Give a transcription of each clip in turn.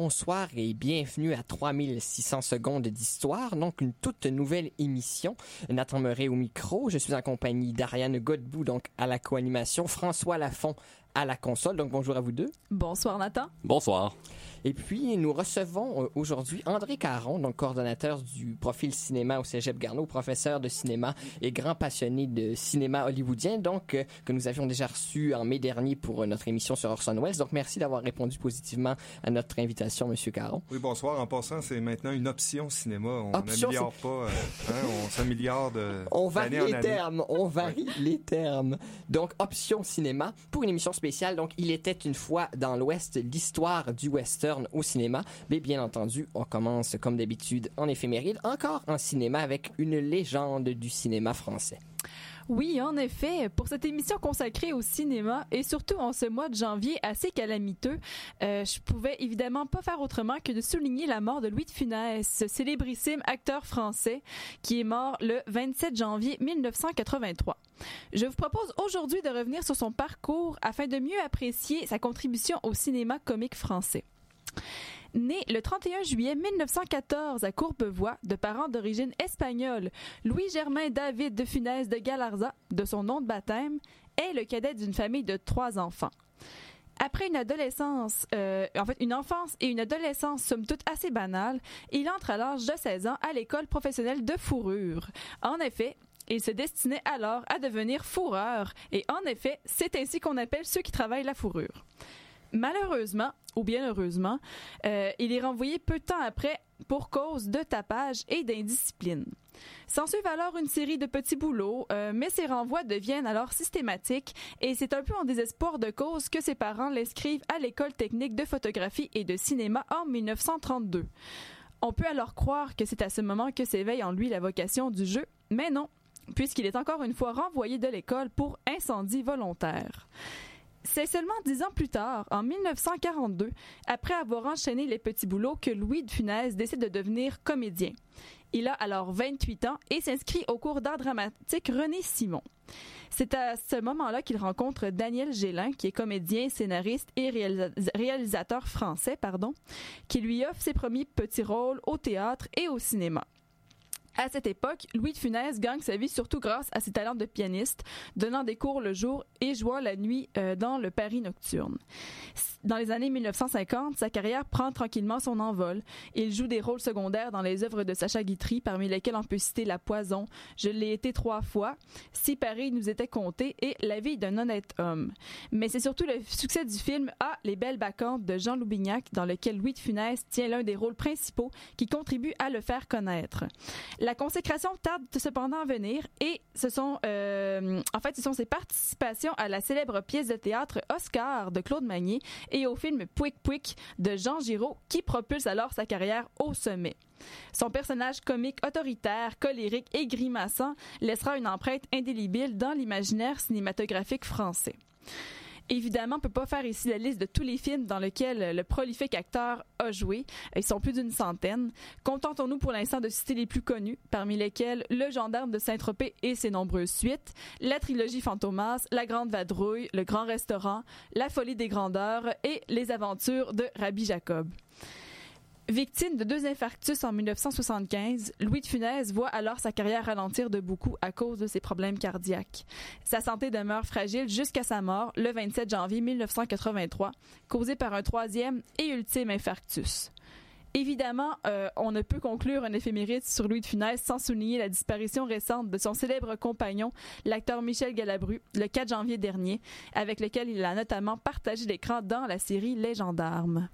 Bonsoir et bienvenue à 3600 secondes d'histoire, donc une toute nouvelle émission. Nathan Meuret au micro, je suis en compagnie d'Ariane Godbout, donc à la co-animation, François Lafont à la console, donc bonjour à vous deux. Bonsoir Nathan. Bonsoir. Et puis, nous recevons euh, aujourd'hui André Caron, donc coordonnateur du profil cinéma au Cégep Garneau, professeur de cinéma et grand passionné de cinéma hollywoodien, donc euh, que nous avions déjà reçu en mai dernier pour euh, notre émission sur Orson Welles. Donc, merci d'avoir répondu positivement à notre invitation, Monsieur Caron. Oui, bonsoir. En passant, c'est maintenant une option cinéma. On Option, n'améliore pas, euh, hein, on s'améliore de On varie les termes, on varie les termes. Donc, option cinéma pour une émission spéciale. Donc, il était une fois dans l'Ouest l'histoire du western au cinéma. Mais bien entendu, on commence comme d'habitude en éphéméride, encore en cinéma avec une légende du cinéma français. Oui, en effet, pour cette émission consacrée au cinéma et surtout en ce mois de janvier assez calamiteux, euh, je pouvais évidemment pas faire autrement que de souligner la mort de Louis de Funès, ce célébrissime acteur français qui est mort le 27 janvier 1983. Je vous propose aujourd'hui de revenir sur son parcours afin de mieux apprécier sa contribution au cinéma comique français. Né le 31 juillet 1914 à Courbevoie, de parents d'origine espagnole, Louis-Germain David de Funès de Galarza, de son nom de baptême, est le cadet d'une famille de trois enfants. Après une adolescence, euh, en fait une enfance et une adolescence somme toute assez banale, il entre à l'âge de 16 ans à l'école professionnelle de fourrure. En effet, il se destinait alors à devenir fourreur, et en effet, c'est ainsi qu'on appelle ceux qui travaillent la fourrure. Malheureusement, ou bien heureusement, euh, il est renvoyé peu de temps après pour cause de tapage et d'indiscipline. S'ensuivent alors une série de petits boulots, euh, mais ces renvois deviennent alors systématiques et c'est un peu en désespoir de cause que ses parents l'inscrivent à l'école technique de photographie et de cinéma en 1932. On peut alors croire que c'est à ce moment que s'éveille en lui la vocation du jeu, mais non, puisqu'il est encore une fois renvoyé de l'école pour incendie volontaire. C'est seulement dix ans plus tard, en 1942, après avoir enchaîné les petits boulots, que Louis de Funès décide de devenir comédien. Il a alors 28 ans et s'inscrit au cours d'art dramatique René Simon. C'est à ce moment-là qu'il rencontre Daniel Gélin, qui est comédien, scénariste et réalisa- réalisateur français, pardon, qui lui offre ses premiers petits rôles au théâtre et au cinéma. À cette époque, Louis de Funès gagne sa vie surtout grâce à ses talents de pianiste, donnant des cours le jour et jouant la nuit euh, dans le Paris nocturne. Dans les années 1950, sa carrière prend tranquillement son envol. Il joue des rôles secondaires dans les œuvres de Sacha Guitry, parmi lesquelles on peut citer La Poison, Je l'ai été trois fois, Si Paris nous était compté et La vie d'un honnête homme. Mais c'est surtout le succès du film Ah, les belles bacchantes de Jean Loubignac, dans lequel Louis de Funès tient l'un des rôles principaux qui contribue à le faire connaître. Consécration tarde cependant à venir et ce sont, euh, en fait, ce sont ses participations à la célèbre pièce de théâtre Oscar de Claude Magnier et au film Pouic Pouic de Jean Giraud qui propulse alors sa carrière au sommet. Son personnage comique autoritaire, colérique et grimaçant laissera une empreinte indélébile dans l'imaginaire cinématographique français. Évidemment, on peut pas faire ici la liste de tous les films dans lesquels le prolifique acteur a joué. Ils sont plus d'une centaine. Contentons-nous pour l'instant de citer les plus connus, parmi lesquels Le gendarme de Saint-Tropez et ses nombreuses suites, la trilogie Fantomas, La Grande Vadrouille, Le Grand Restaurant, La Folie des Grandeurs et Les Aventures de Rabbi Jacob. Victime de deux infarctus en 1975, Louis de Funès voit alors sa carrière ralentir de beaucoup à cause de ses problèmes cardiaques. Sa santé demeure fragile jusqu'à sa mort le 27 janvier 1983, causée par un troisième et ultime infarctus. Évidemment, euh, on ne peut conclure un éphéméride sur Louis de Funès sans souligner la disparition récente de son célèbre compagnon, l'acteur Michel Galabru, le 4 janvier dernier, avec lequel il a notamment partagé l'écran dans la série Les Gendarmes.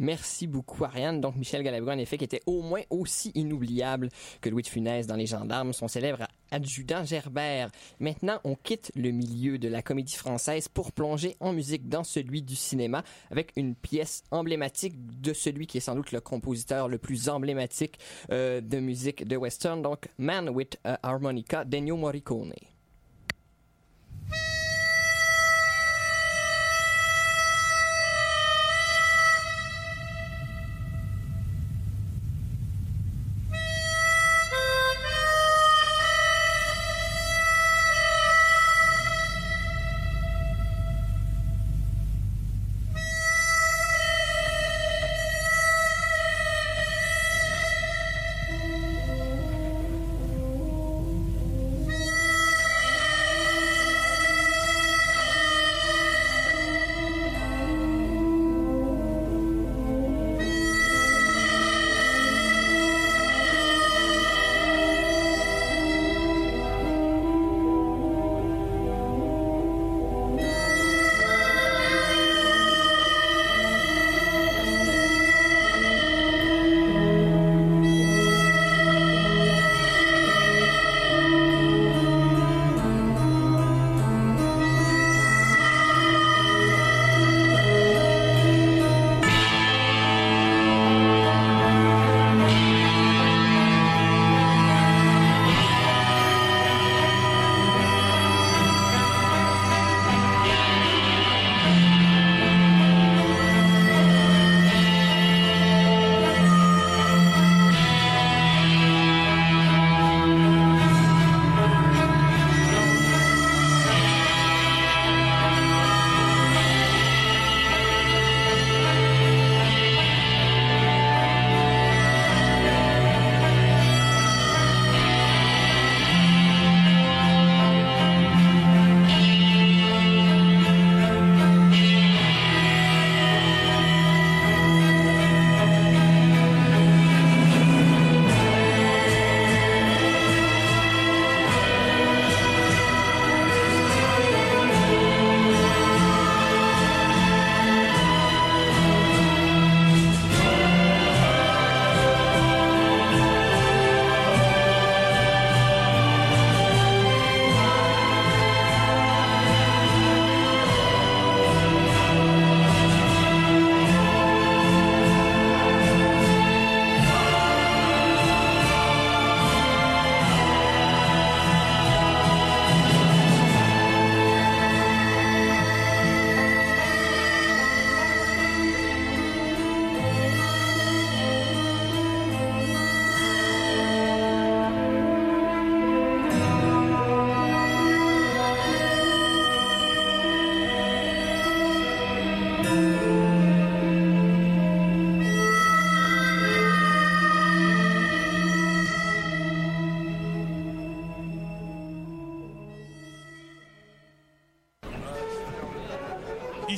Merci beaucoup, Ariane. Donc, Michel Galabru, en effet, qui était au moins aussi inoubliable que Louis de Funès dans Les Gendarmes, son célèbre adjudant Gerbert. Maintenant, on quitte le milieu de la comédie française pour plonger en musique dans celui du cinéma avec une pièce emblématique de celui qui est sans doute le compositeur le plus emblématique euh, de musique de western, donc Man with Harmonica d'Ennio Morricone.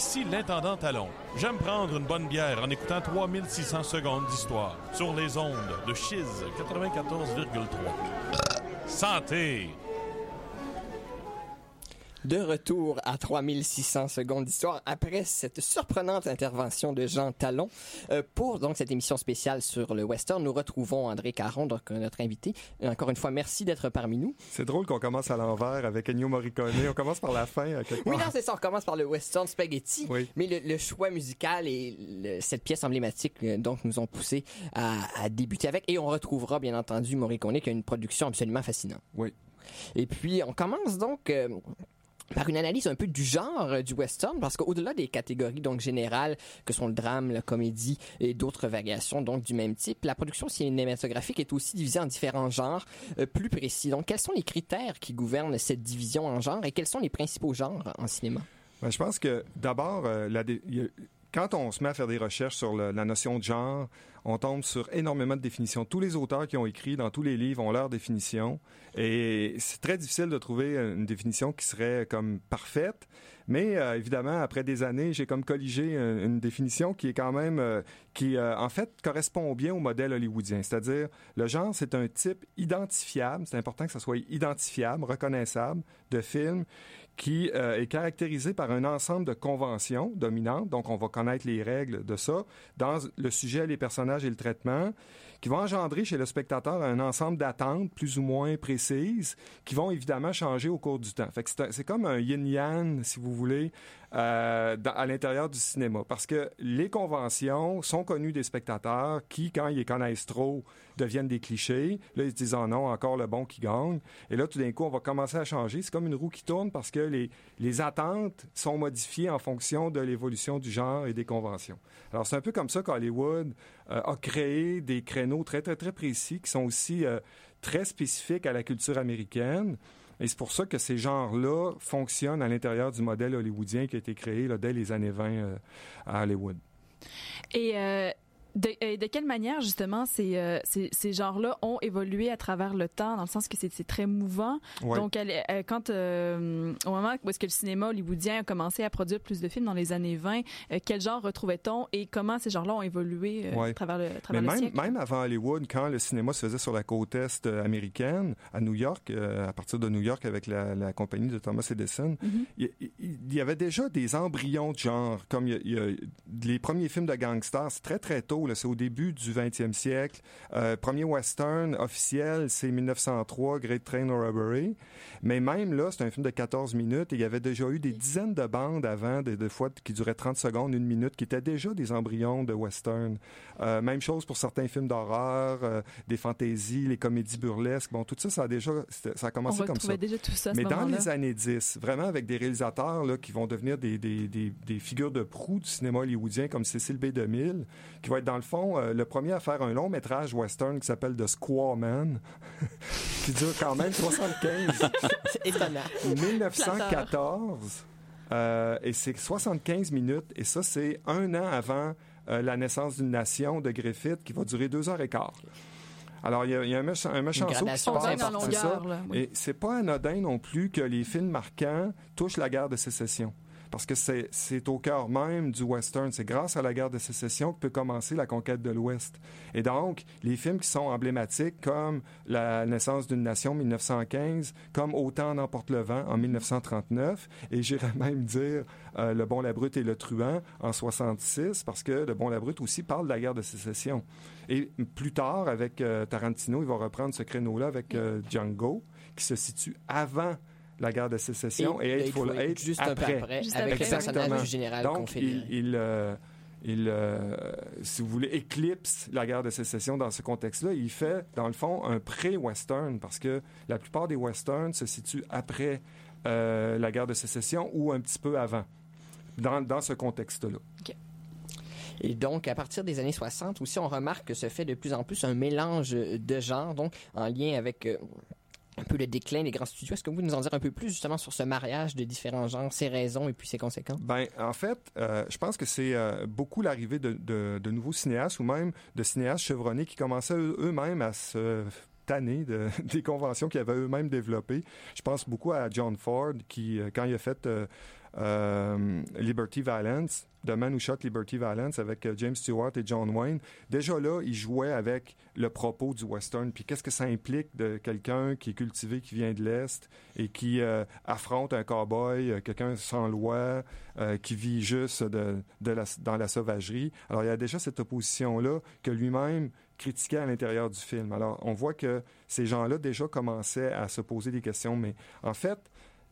Ici l'intendant Talon. J'aime prendre une bonne bière en écoutant 3600 secondes d'histoire sur les ondes de Chiz 94,3. Santé! De retour à 3600 secondes d'histoire après cette surprenante intervention de Jean Talon. Euh, pour donc cette émission spéciale sur le western, nous retrouvons André Caron, donc notre invité. Encore une fois, merci d'être parmi nous. C'est drôle qu'on commence à l'envers avec Ennio Morricone. On commence par la fin. À Oui, non, c'est ça. On commence par le western spaghetti. Oui. Mais le, le choix musical et le- cette pièce emblématique euh, donc nous ont poussé à, à débuter avec. Et on retrouvera bien entendu Morricone qui a une production absolument fascinante. Oui. Et puis on commence donc euh, par une analyse un peu du genre euh, du western parce qu'au-delà des catégories donc générales que sont le drame, la comédie et d'autres variations donc du même type, la production cinématographique est aussi divisée en différents genres euh, plus précis. Donc quels sont les critères qui gouvernent cette division en genres et quels sont les principaux genres en cinéma? Ben, je pense que d'abord, euh, la quand on se met à faire des recherches sur la notion de genre, on tombe sur énormément de définitions. Tous les auteurs qui ont écrit dans tous les livres ont leur définition. Et c'est très difficile de trouver une définition qui serait comme parfaite. Mais euh, évidemment, après des années, j'ai comme colligé une, une définition qui est quand même, euh, qui euh, en fait correspond bien au modèle hollywoodien. C'est-à-dire, le genre, c'est un type identifiable. C'est important que ça soit identifiable, reconnaissable de film qui euh, est caractérisé par un ensemble de conventions dominantes, donc on va connaître les règles de ça, dans le sujet, les personnages et le traitement, qui vont engendrer chez le spectateur un ensemble d'attentes plus ou moins précises, qui vont évidemment changer au cours du temps. C'est c'est comme un yin-yang, si vous voulez, euh, à l'intérieur du cinéma, parce que les conventions sont connues des spectateurs qui, quand ils les connaissent trop, deviennent des clichés. Là, ils se disent, oh non, encore le bon qui gagne. Et là, tout d'un coup, on va commencer à changer. C'est comme une roue qui tourne parce que les, les attentes sont modifiées en fonction de l'évolution du genre et des conventions. Alors, c'est un peu comme ça qu'Hollywood euh, a créé des créneaux très, très, très précis qui sont aussi euh, très spécifiques à la culture américaine. Et c'est pour ça que ces genres-là fonctionnent à l'intérieur du modèle hollywoodien qui a été créé dès les années 20 euh, à Hollywood. Et euh, de, euh, de quelle manière, justement, ces, euh, ces, ces genres-là ont évolué à travers le temps, dans le sens que c'est très mouvant? Ouais. Donc, elle- euh, quand, euh, au moment où est-ce que le cinéma hollywoodien a commencé à produire plus de films dans les années 20, euh, quel genre retrouvait-on et comment ces genres-là ont évolué Ouais. à travers le, à Mais travers le même, siècle? même avant Hollywood, quand le cinéma se faisait sur la côte est américaine, à New York, à partir de New York avec la, la compagnie de Thomas Edison, Mhm. il, il- il y avait déjà des embryons de genre, comme il y a- il y a les premiers films de gangsters, c'est très très tôt, c'est au début du 20e siècle. Euh, premier western officiel, c'est 1903, Great Train Robbery. Mais même là, c'est un film de 14 minutes et il y avait déjà eu des dizaines de bandes avant, des, des fois qui duraient 30 secondes, une minute, qui étaient déjà des embryons de western. Euh, même chose pour certains films d'horreur, euh, des fantaisies, les comédies burlesques. Bon, tout ça, ça a déjà, ça a On commencé comme ça. déjà tout ça Mais dans les années 10, vraiment avec des réalisateurs là, qui vont devenir des, des, des, des figures de proue du cinéma hollywoodien comme Cécile B. 2000, qui va être dans le fond euh, le premier à faire un long métrage western qui s'appelle The Squaw Man, qui dure quand même 75, C'est étonnant. 1914. Euh, et c'est 75 minutes. Et ça, c'est un an avant euh, la naissance d'une nation de Griffith qui va durer deux heures et quart. Alors, il y a, il y a un méchant, un méchant saut qui se passe, c'est ça. longueur, là. Et c'est pas anodin non plus que les films marquants touchent la guerre de sécession. Parce que c'est, au cœur même du western. C'est grâce à la guerre de sécession que peut commencer la conquête de l'Ouest. Et donc, les films qui sont emblématiques, comme La naissance d'une nation, 1915, comme Autant n'emporte le vent, en 1939, et j'irais même dire euh, Le bon, la brute et le truand, en 66, parce que Le bon, la brute aussi parle de la guerre de sécession. Et plus tard, avec euh, Tarantino, il va reprendre ce créneau-là avec euh, Django, qui se situe avant la guerre de sécession et, il Hateful faut Eight juste un peu après. après, Juste avec après. le personnage Exactement. du général Donc, confédéré. il, il, euh, il, euh, si vous voulez, éclipse la guerre de sécession dans ce contexte-là. Il fait, dans le fond, un pré-western parce que la plupart des westerns se situent après euh, la guerre de sécession ou un petit peu avant, dans, dans ce contexte-là. Et donc, à partir des années 60 aussi, on remarque que se fait de plus en plus un mélange de genres, donc en lien avec euh, un peu le déclin des grands studios. Est-ce que vous pouvez nous en dire un peu plus justement sur ce mariage de différents genres, ses raisons et puis ses conséquences? Ben, en fait, euh, je pense que c'est euh, beaucoup l'arrivée de, de- nouveaux cinéastes ou même de cinéastes chevronnés qui commençaient eux- eux-mêmes à se tanner de, des conventions qu'ils avaient eux-mêmes développées. Je pense beaucoup à John Ford qui, euh, quand il a fait euh, Liberty Valance, The Man Who Shot Liberty Valance avec euh, James Stewart et John Wayne. Déjà là, il jouait avec le propos du western. Puis qu'est-ce que ça implique de quelqu'un qui est cultivé, qui vient de l'Est et qui euh, affronte un cowboy, quelqu'un sans loi, qui vit juste dans la sauvagerie? Alors il y a déjà cette opposition-là que lui-même critiquait à l'intérieur du film. Alors on voit que ces gens-là déjà commençaient à se poser des questions. Mais en fait,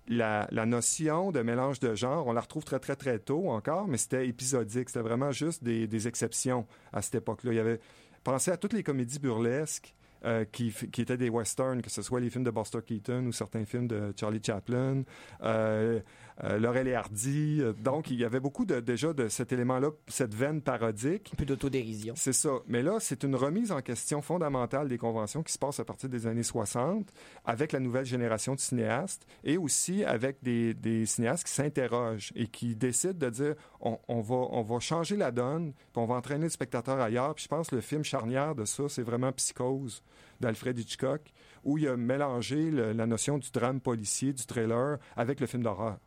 la, notion de mélange de genre, on la retrouve très, très, très tôt encore, mais c'était épisodique. C'était vraiment juste des, exceptions à cette époque-là. Il y avait... Pensez à toutes les comédies burlesques euh, qui, qui étaient des westerns, que ce soit les films de Buster Keaton ou certains films de Charlie Chaplin, euh, euh, Laurel et Hardy. Euh, Donc, il y avait beaucoup de, déjà de cet élément-là, cette veine parodique. Un peu d'autodérision. C'est ça. Mais là, c'est une remise en question fondamentale des conventions qui se passe à partir des années 60 avec la nouvelle génération de cinéastes et aussi avec des, des cinéastes qui s'interrogent et qui décident de dire on, on va, on va changer la donne, puis on va entraîner le spectateur ailleurs. Puis je pense que le film charnière de ça, c'est vraiment Psychose d'Alfred Hitchcock, où il a mélangé le- la notion du drame policier, du trailer, avec le film d'horreur.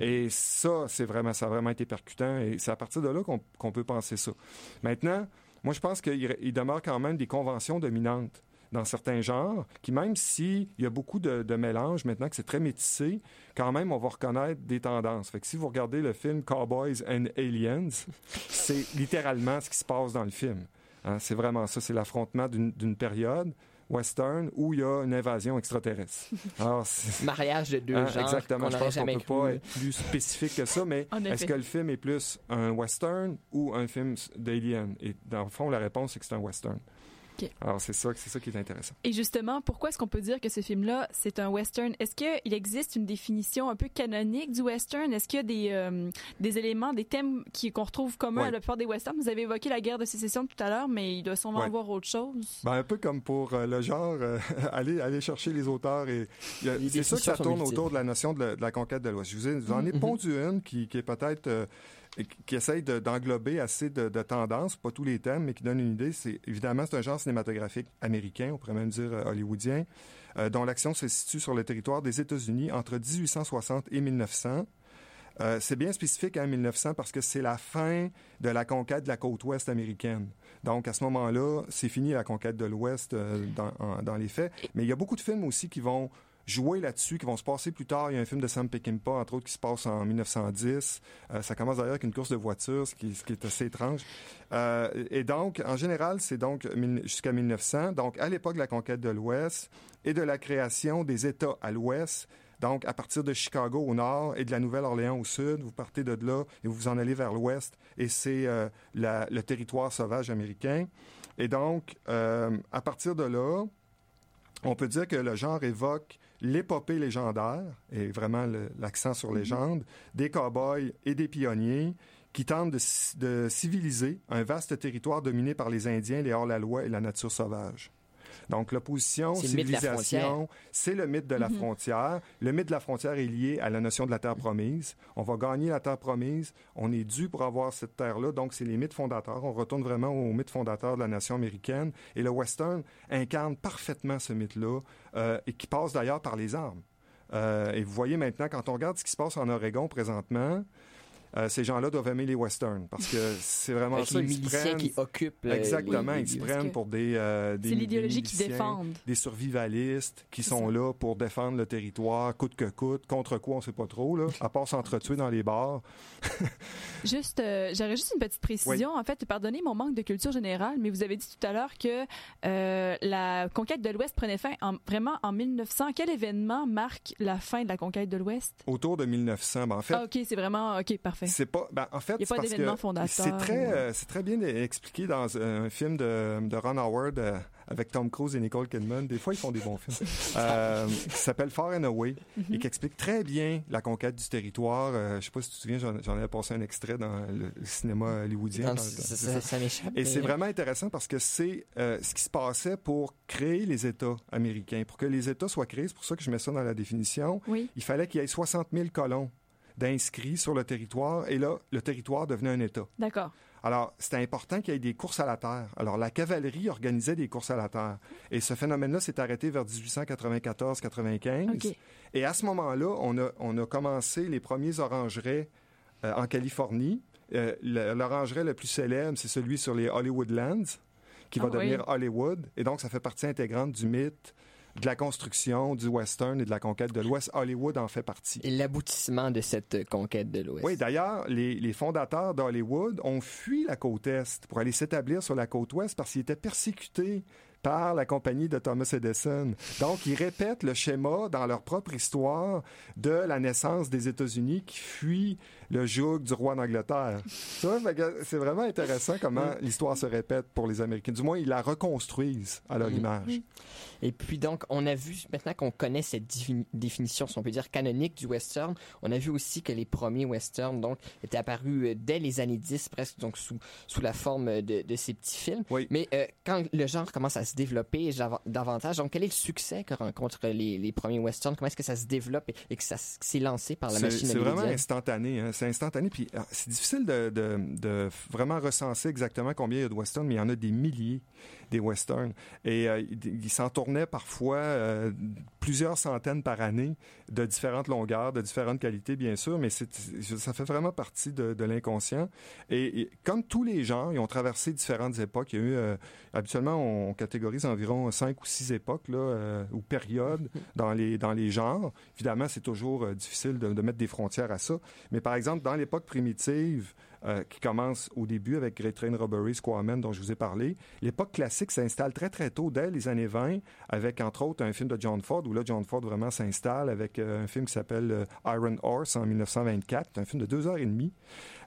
Et ça, c'est vraiment, ça a vraiment été percutant. Et c'est à partir de là qu'on peut penser ça. Maintenant, moi, je pense qu'il il demeure quand même des conventions dominantes dans certains genres, qui même s'il y a beaucoup de, de mélanges maintenant, que c'est très métissé, quand même, on va reconnaître des tendances. Fait que si vous regardez le film Cowboys and Aliens, c'est littéralement ce qui se passe dans le film. Hein, c'est vraiment ça, c'est l'affrontement d'une période western où il y a une invasion extraterrestre. Alors, c'est- Mariage de deux Hein, genres exactement. Je pense qu'on jamais peut cru. pas être plus spécifique que ça, mais est-ce que le film est plus un western ou un film d'Alien? Et dans le fond, la réponse, c'est que c'est un western. OK. Alors, c'est ça, c'est ça qui est intéressant. Et justement, pourquoi est-ce qu'on peut dire que ce film-là, c'est un western? Est-ce qu'il existe une définition un peu canonique du western? Est-ce qu'il y a des, euh, des éléments, des thèmes qui- qu'on retrouve communs Ouais. à la plupart des westerns? Vous avez évoqué la guerre de sécession tout à l'heure, mais il doit sûrement Ouais. y avoir autre chose. Ben, un peu comme pour euh, le genre, euh, aller, aller chercher les auteurs. et il y a- Les C'est sûr que ça tourne multiples. autour de la notion de la, de la conquête de l'Ouest. Je vous, ai- vous en ai Mhm. pondu une qui, qui est peut-être... qui- essaye de- d'englober assez de, de tendances, pas tous les thèmes, mais qui donne une idée. C'est évidemment c'est un genre cinématographique américain, on pourrait même dire euh, hollywoodien, euh, dont l'action se situe sur le territoire des États-Unis entre 1860 et 1900. Euh, c'est bien spécifique en 1900 parce que c'est la fin de la conquête de la côte ouest américaine. Donc, à ce moment-là, c'est fini la conquête de l'Ouest euh, dans, en- dans les faits. Mais il y a beaucoup de films aussi qui vont jouer là-dessus, qui vont se passer plus tard. Il y a un film de Sam Peckinpah, entre autres, qui se passe en 1910. Euh, ça commence d'ailleurs avec une course de voitures, ce qui, est assez étrange. Euh, et donc, en général, c'est donc jusqu'à 1900. Donc, à l'époque de la conquête de l'Ouest et de la création des États à l'Ouest, donc, à partir de Chicago au nord et de la Nouvelle-Orléans au sud, vous partez de là et vous vous en allez vers l'ouest, et c'est euh, le territoire sauvage américain. Et donc, à partir de là, on peut dire que le genre évoque l'épopée légendaire, et vraiment l'accent sur légende, des cow-boys et des pionniers qui tentent de, de civiliser un vaste territoire dominé par les Indiens, les hors-la-loi et la nature sauvage. Donc, l'opposition, mythe civilisation, c'est le mythe de la Mhm. frontière. Le mythe de la frontière est lié à la notion de la terre promise. On va gagner la terre promise. On est dû pour avoir cette terre-là. Donc, c'est les mythes fondateurs. On retourne vraiment aux mythes fondateurs de la nation américaine. Et le western incarne parfaitement ce mythe-là euh, et qui passe d'ailleurs par les armes. Euh, et vous voyez maintenant, quand on regarde ce qui se passe en Oregon présentement, euh, ces gens-là doivent aimer les westerns parce que c'est vraiment Avec ça. les ils miliciens prennent- qui occupent. euh, Exactement, les- ils se prennent pour des, euh, des C'est l'idéologie miliciens, défendent. des survivalistes qui sont ça. là pour défendre le territoire coûte que coûte, contre quoi on sait pas trop là, à part s'entretuer dans les bars. Juste, euh, j'aurais juste une petite précision. En fait, pardonnez mon manque de culture générale, mais vous avez dit tout à l'heure que euh, la conquête de l'Ouest prenait fin en- vraiment en 1900. Quel événement marque la fin de la conquête de l'Ouest? Autour de 1900, ben, en fait, Ah, ok, c'est vraiment, ok, parfait. C'est pas, ben, en fait, Il y a pas parce d'événement que fondateur C'est très, ou- euh, c'est très bien expliqué dans euh, un film de, de Ron Howard euh, avec Tom Cruise et Nicole Kidman. Des fois, ils font des bons films. Euh, qui s'appelle Far and Away Mhm. et qui explique très bien la conquête du territoire. Euh, je sais pas si tu te souviens, j'en, avais passé un extrait dans le, le cinéma hollywoodien. Dans- ça, c'est ça- ça. ça m'échappe. Et mais- c'est vraiment intéressant parce que c'est euh, ce qui se passait pour créer les États américains. Pour que les États soient créés, c'est pour ça que je mets ça dans la définition, Oui. il fallait qu'il y ait 60 000 colons d'inscrits sur le territoire et là, le territoire devenait un État. D'accord. Alors, c'était important qu'il y ait des courses à la terre. Alors, la cavalerie organisait des courses à la terre. Et ce phénomène-là s'est arrêté vers 1894-95. OK. Et à ce moment-là, on a, on a commencé les premiers orangeraies euh, en Californie. Euh, le- plus célèbre, c'est celui sur les Hollywood Lands, qui va Ah oui. devenir Hollywood. Et donc, ça fait partie intégrante du mythe de la construction du western et de la conquête de l'Ouest. Hollywood en fait partie. Et l'aboutissement de cette conquête de l'Ouest. Oui, d'ailleurs, les, les fondateurs d'Hollywood ont fui la côte Est pour aller s'établir sur la côte Ouest parce qu'ils étaient persécutés par la compagnie de Thomas Edison. Donc, ils répètent le schéma dans leur propre histoire de la naissance des États-Unis qui fuit le joug du roi d'Angleterre. C'est vraiment intéressant comment l'histoire se répète pour les Américains. Du moins, ils la reconstruisent à leur Mhm. image. Et puis donc, on a vu, maintenant qu'on connaît cette défini- définition, si on peut dire, canonique du western, on a vu aussi que les premiers westerns, donc, étaient apparus euh, dès les années 10, presque, donc, sous, sous la forme de, de ces petits films. Oui. Mais euh, quand le genre commence à se développer davantage, donc, quel est le succès que rencontrent les, les premiers westerns? Comment est-ce que ça se développe et, et que ça s'est lancé par la machine c'est vraiment instantané. hein. C'est instantané. Puis ah, c'est difficile de, de- de vraiment recenser exactement combien il y a de westerns, mais il y en a des milliers des westerns. Et euh, il, il s'en tournait parfois euh, plusieurs centaines par année de différentes longueurs, de différentes qualités, bien sûr, mais ça fait vraiment partie de, de l'inconscient. Et, et comme tous les genres, ils ont traversé différentes époques. Il y a eu, euh, habituellement, on catégorise environ cinq ou six époques là, euh, ou périodes dans les, dans les genres. Évidemment, c'est toujours euh, difficile de, de mettre des frontières à ça. Mais par exemple, dans l'époque primitive, euh, qui commence au début avec Great Train Robbery, Squaman, dont je vous ai parlé, l'époque classique s'installe très très tôt, dès les années 20, avec entre autres un film de John Ford, où là, John Ford vraiment s'installe avec euh, un film qui s'appelle euh, Iron Horse en 1924, un film de deux heures et demie.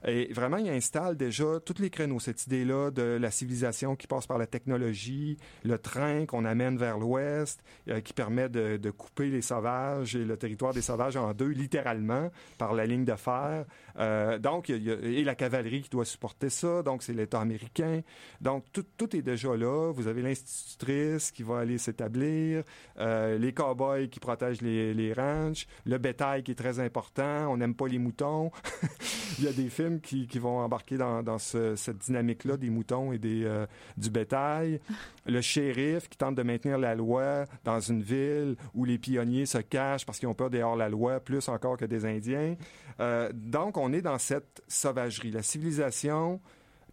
Et vraiment, il installe déjà tous les créneaux, cette idée-là de la civilisation qui passe par la technologie, le train qu'on amène vers l'ouest, qui permet de couper les sauvages et le territoire des sauvages en deux, littéralement, par la ligne de fer. Euh, donc, il y a- et la cavalerie qui doit supporter ça, donc c'est l'État américain. Donc, tout, est déjà là. Vous avez l'institutrice qui va aller s'établir, euh, les cow-boys qui protègent les, les ranchs, le bétail qui est très important, on n'aime pas les moutons. il y a des films qui, vont embarquer dans, dans ce- cette dynamique-là des moutons et euh, du bétail. Le shérif qui tente de maintenir la loi dans une ville où les pionniers se cachent parce qu'ils ont peur des hors-la-loi, plus encore que des Indiens. Euh, donc, on est dans cette sauvagerie. La civilisation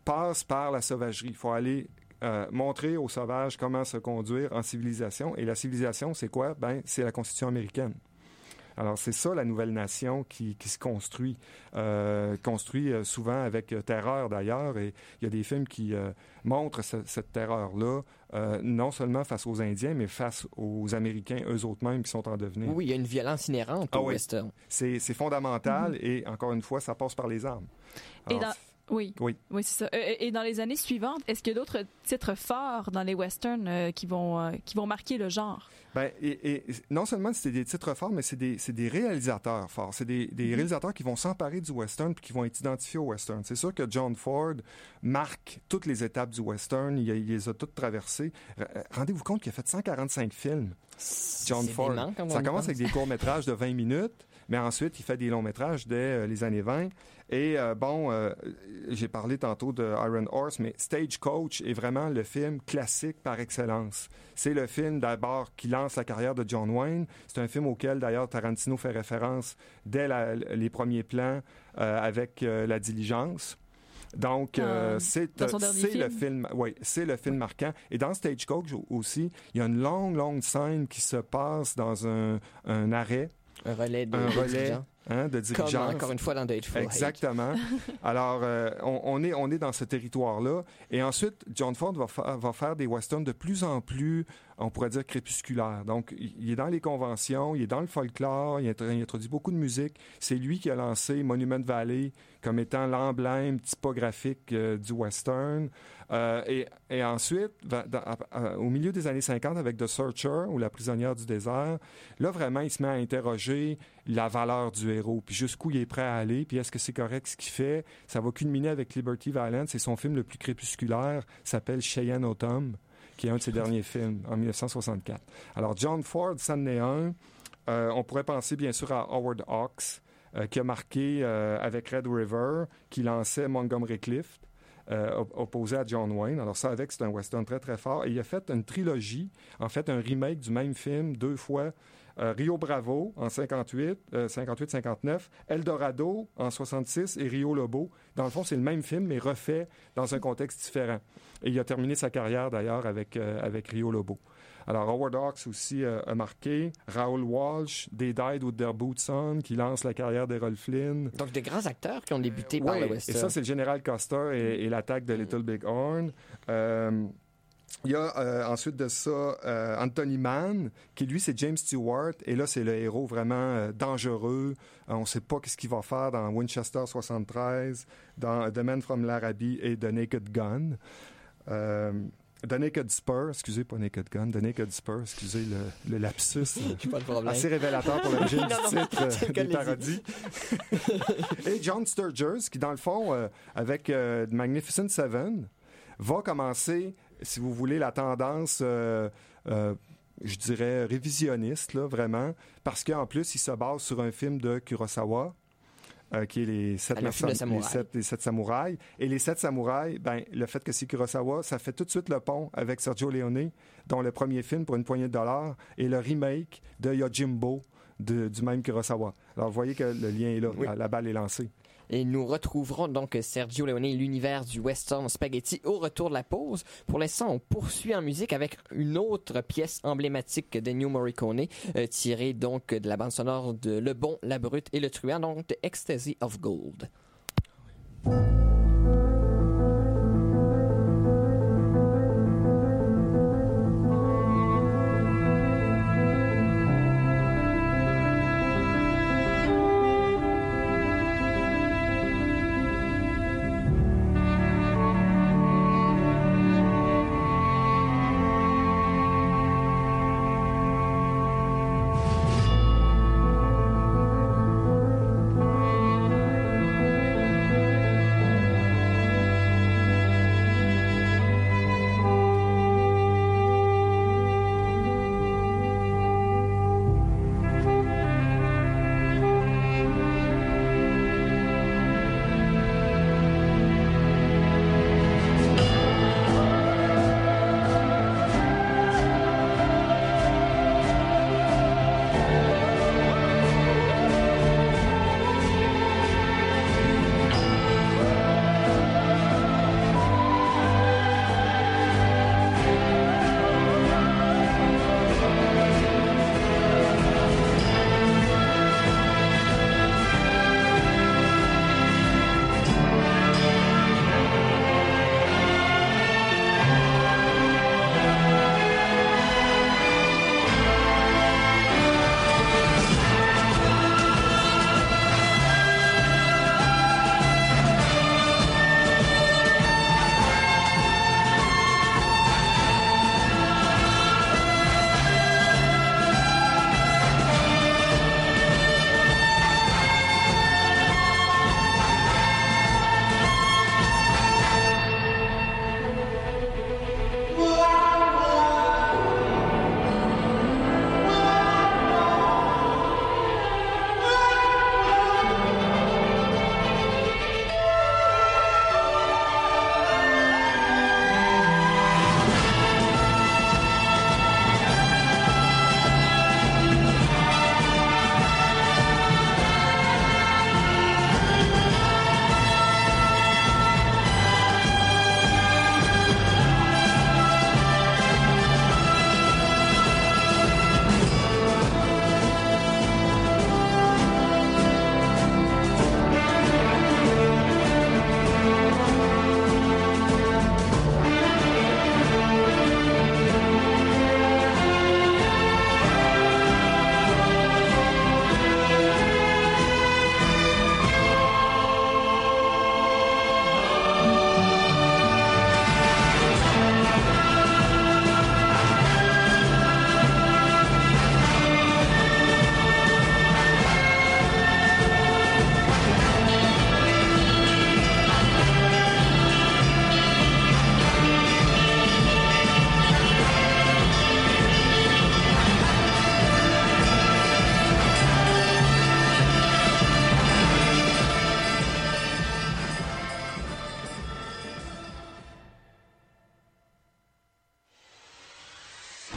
passe par la sauvagerie. Il faut aller euh, montrer aux sauvages comment se conduire en civilisation. Et la civilisation, c'est quoi? Ben, c'est la Constitution américaine. Alors, c'est ça la nouvelle nation qui, qui se construit, euh, construit euh, souvent avec euh, terreur d'ailleurs. Et il y a des films qui euh, montrent ce- cette terreur-là, euh, non seulement face aux Indiens, mais face aux Américains eux autres mêmes qui sont en devenir. Oui, il y a une violence inhérente Ah au oui. western. C'est fondamental et encore une fois, ça passe par les armes. Et Alors, dans- Oui. Oui. Oui, c'est ça. Euh, Et et dans les années suivantes, est-ce qu'il y a d'autres titres forts dans les westerns euh, qui vont euh, qui vont marquer le genre? Ben, et, et non seulement c'est des titres forts, mais c'est des, c'est des réalisateurs forts. C'est des, des réalisateurs qui vont s'emparer du western puis qui vont être identifiés au western. C'est sûr que John Ford marque toutes les étapes du western. Il, les a toutes traversées. Rendez-vous compte qu'il a fait 145 films. John Ford. dément, comme on Ça commence pense. avec des courts-métrages de 20 minutes, mais ensuite, il fait des longs-métrages dès euh, les années 20. Et euh, bon, euh, j'ai parlé tantôt de Iron Horse, mais Stagecoach est vraiment le film classique par excellence. C'est le film d'abord qui lance la carrière de John Wayne. C'est un film auquel d'ailleurs Tarantino fait référence dès la- les premiers plans avec La Diligence. Donc, euh, c'est le film? film, oui, c'est le film marquant. Et dans Stagecoach aussi, il y a une longue, longue scène qui se passe dans un, un arrêt, Un relais de, un de relais dirigeants. hein, de Comme dirigeants. encore une fois dans Eight. Exactement. Alors, euh, on, on est, on est dans ce territoire-là. Et ensuite, John Ford va, fa- va faire des westerns de plus en plus, on pourrait dire, crépusculaires. Donc, il est dans les conventions, il est dans le folklore, il, int- il introduit beaucoup de musique. C'est lui qui a lancé Monument Valley comme étant l'emblème typographique euh, du western. Euh, et, et ensuite, au milieu des années 50, avec The Searcher ou La prisonnière du désert, là, vraiment, il se met à interroger la valeur du héros, puis jusqu'où il est prêt à aller, puis est-ce que c'est correct ce qu'il fait? Ça va culminer avec Liberty Valance, c'est son film le plus crépusculaire, s'appelle Cheyenne Autumn, qui est un de ses derniers films, en 1964. Alors, John Ford, ça en est un. Euh, on pourrait penser, bien sûr, à Howard Hawks, euh, qui a marqué euh, avec Red River, qui lançait Montgomery Clift. op- opposé à John Wayne. Alors ça avec, c'est un western très très fort. Et il a fait une trilogie, en fait un remake du même film deux fois. Euh, Rio Bravo en 58, euh, 58-59, Eldorado en 66 et Rio Lobo. Dans le fond, c'est le même film, mais refait dans un contexte différent. Et il a terminé sa carrière d'ailleurs avec, euh, avec Rio Lobo. Alors, Howard Hawks aussi euh, a marqué. Raoul Walsh, They Died with Their Boots On, qui lance la carrière d'Errol Flynn. Donc, de grands acteurs qui ont débuté par Ouais, le et western. ça, c'est le général Custer et, et l'attaque de Little Big Horn. Il y a euh, ensuite de ça euh, Anthony Mann, qui lui, c'est James Stewart. Et là, c'est le héros vraiment euh, dangereux. On ne sait pas ce qu'il va faire dans Winchester 73, dans The Man from l'Arabie et The Naked Gun. The Naked Spur, excusez, pas Naked Gun, The Naked Spur, excusez le, le lapsus. Pas de problème. assez révélateur pour l'origine du titre euh, des parodies. Et John Sturges, qui dans le fond, euh, avec euh, The Magnificent Seven, va commencer, si vous voulez, la tendance, euh, euh, je dirais, révisionniste, là, vraiment, parce qu'en plus, il se base sur un film de Kurosawa. euh, qui est les sept, Ah, le les samouraï. sept- les sept samouraïs. Et les sept samouraïs, ben, le fait que c'est Kurosawa, ça fait tout de suite le pont avec Sergio Leone, dont le premier film pour une poignée de dollars, et le remake de Yojimbo de- du même Kurosawa. Alors, vous voyez que le lien est là, Oui. la, la balle est lancée. Et nous retrouverons donc Sergio Leone l'univers du western spaghetti au retour de la pause. Pour l'instant, on poursuit en musique avec une autre pièce emblématique de New Morricone, euh, tirée donc de la bande sonore de Le Bon, la Brute et le Truand, donc de Ecstasy of Gold.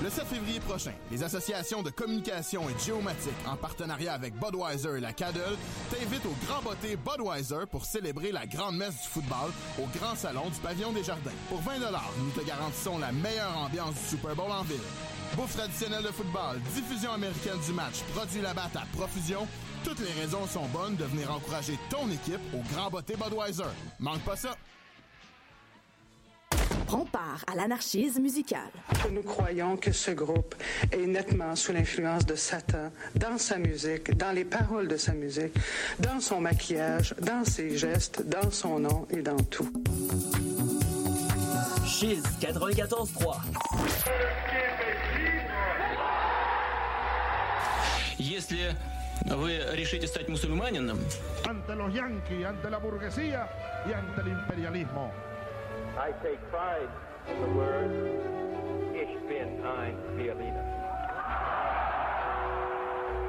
Le 7 février prochain, les associations de communication et géomatique, en partenariat avec Budweiser et la Cadel, t'invitent au Grand Botté Budweiser pour célébrer la grande messe du football au Grand Salon du Pavillon des Jardins. Pour 20 nous te garantissons la meilleure ambiance du Super Bowl en ville. Bouffe traditionnelle de football, diffusion américaine du match, produits là-bas à profusion, toutes les raisons sont bonnes de venir encourager ton équipe au Grand Botté Budweiser. Manque pas ça! Prends part à l'anarchisme musical. Nous croyons que ce groupe est nettement sous l'influence de Satan dans sa musique, dans les paroles de sa musique, dans son maquillage, dans ses gestes, dans son nom et dans tout. Chiz 94.3 Если вы решите стать мусульманином... Ante los yanquis, ante la burguesía y ante el imperialismo. I take pride in the word Ich bin ein Berliner.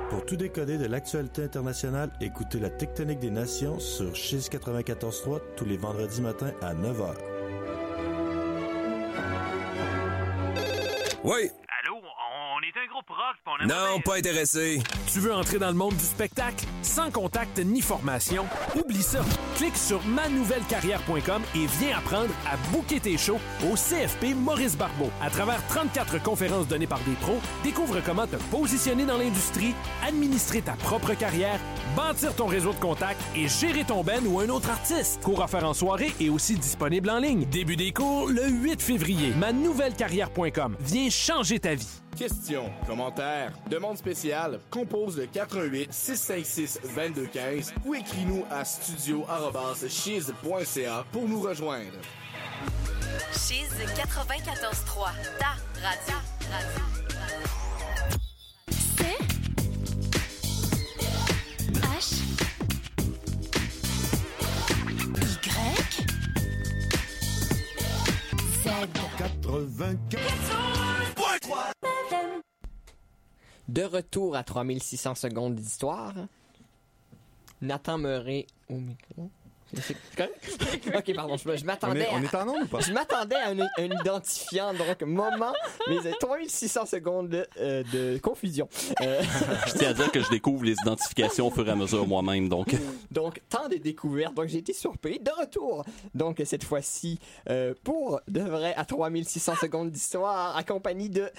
Pour tout décoder de l'actualité internationale, écoutez la Tectonique des Nations sur Chiz 94.3 tous les vendredis matins à 9h. Oui. Rock, pis on a Non, pas intéressé. Tu veux entrer dans le monde du spectacle? Sans contact ni formation? Oublie ça. Clique sur manouvellecarrière.com et viens apprendre à booker tes shows au CFP Maurice Barbeau. À travers 34 conférences données par des pros, découvre comment te positionner dans l'industrie, administrer ta propre carrière, bâtir ton réseau de contacts et gérer ton ben ou un autre artiste. Cours à faire en soirée et aussi disponible en ligne. Début des cours le 8 février. manouvellecarrière.com. Viens changer ta vie. Questions, commentaires, demandes spéciales, compose le 88 656 2215 ou écris-nous à studio@chiz.ca pour nous rejoindre. Chiz 94.3, ta radio. radio. C H Y Z 84 De retour à 3600 secondes d'histoire. Nathan Meuret au micro. C'est correct? ok, pardon, je, je m'attendais. On est- on est à- en ou pas? Je m'attendais à un, un identifiant, donc moment, mais euh, 3600 secondes de, euh, de confusion. Euh, Je tiens à dire que je découvre les identifications au fur et à mesure moi-même, donc. Donc, tant de découvertes. Donc, j'ai été surpris. De retour. Donc, cette fois-ci, euh, pour de vrai, à 3600 secondes d'histoire, accompagné de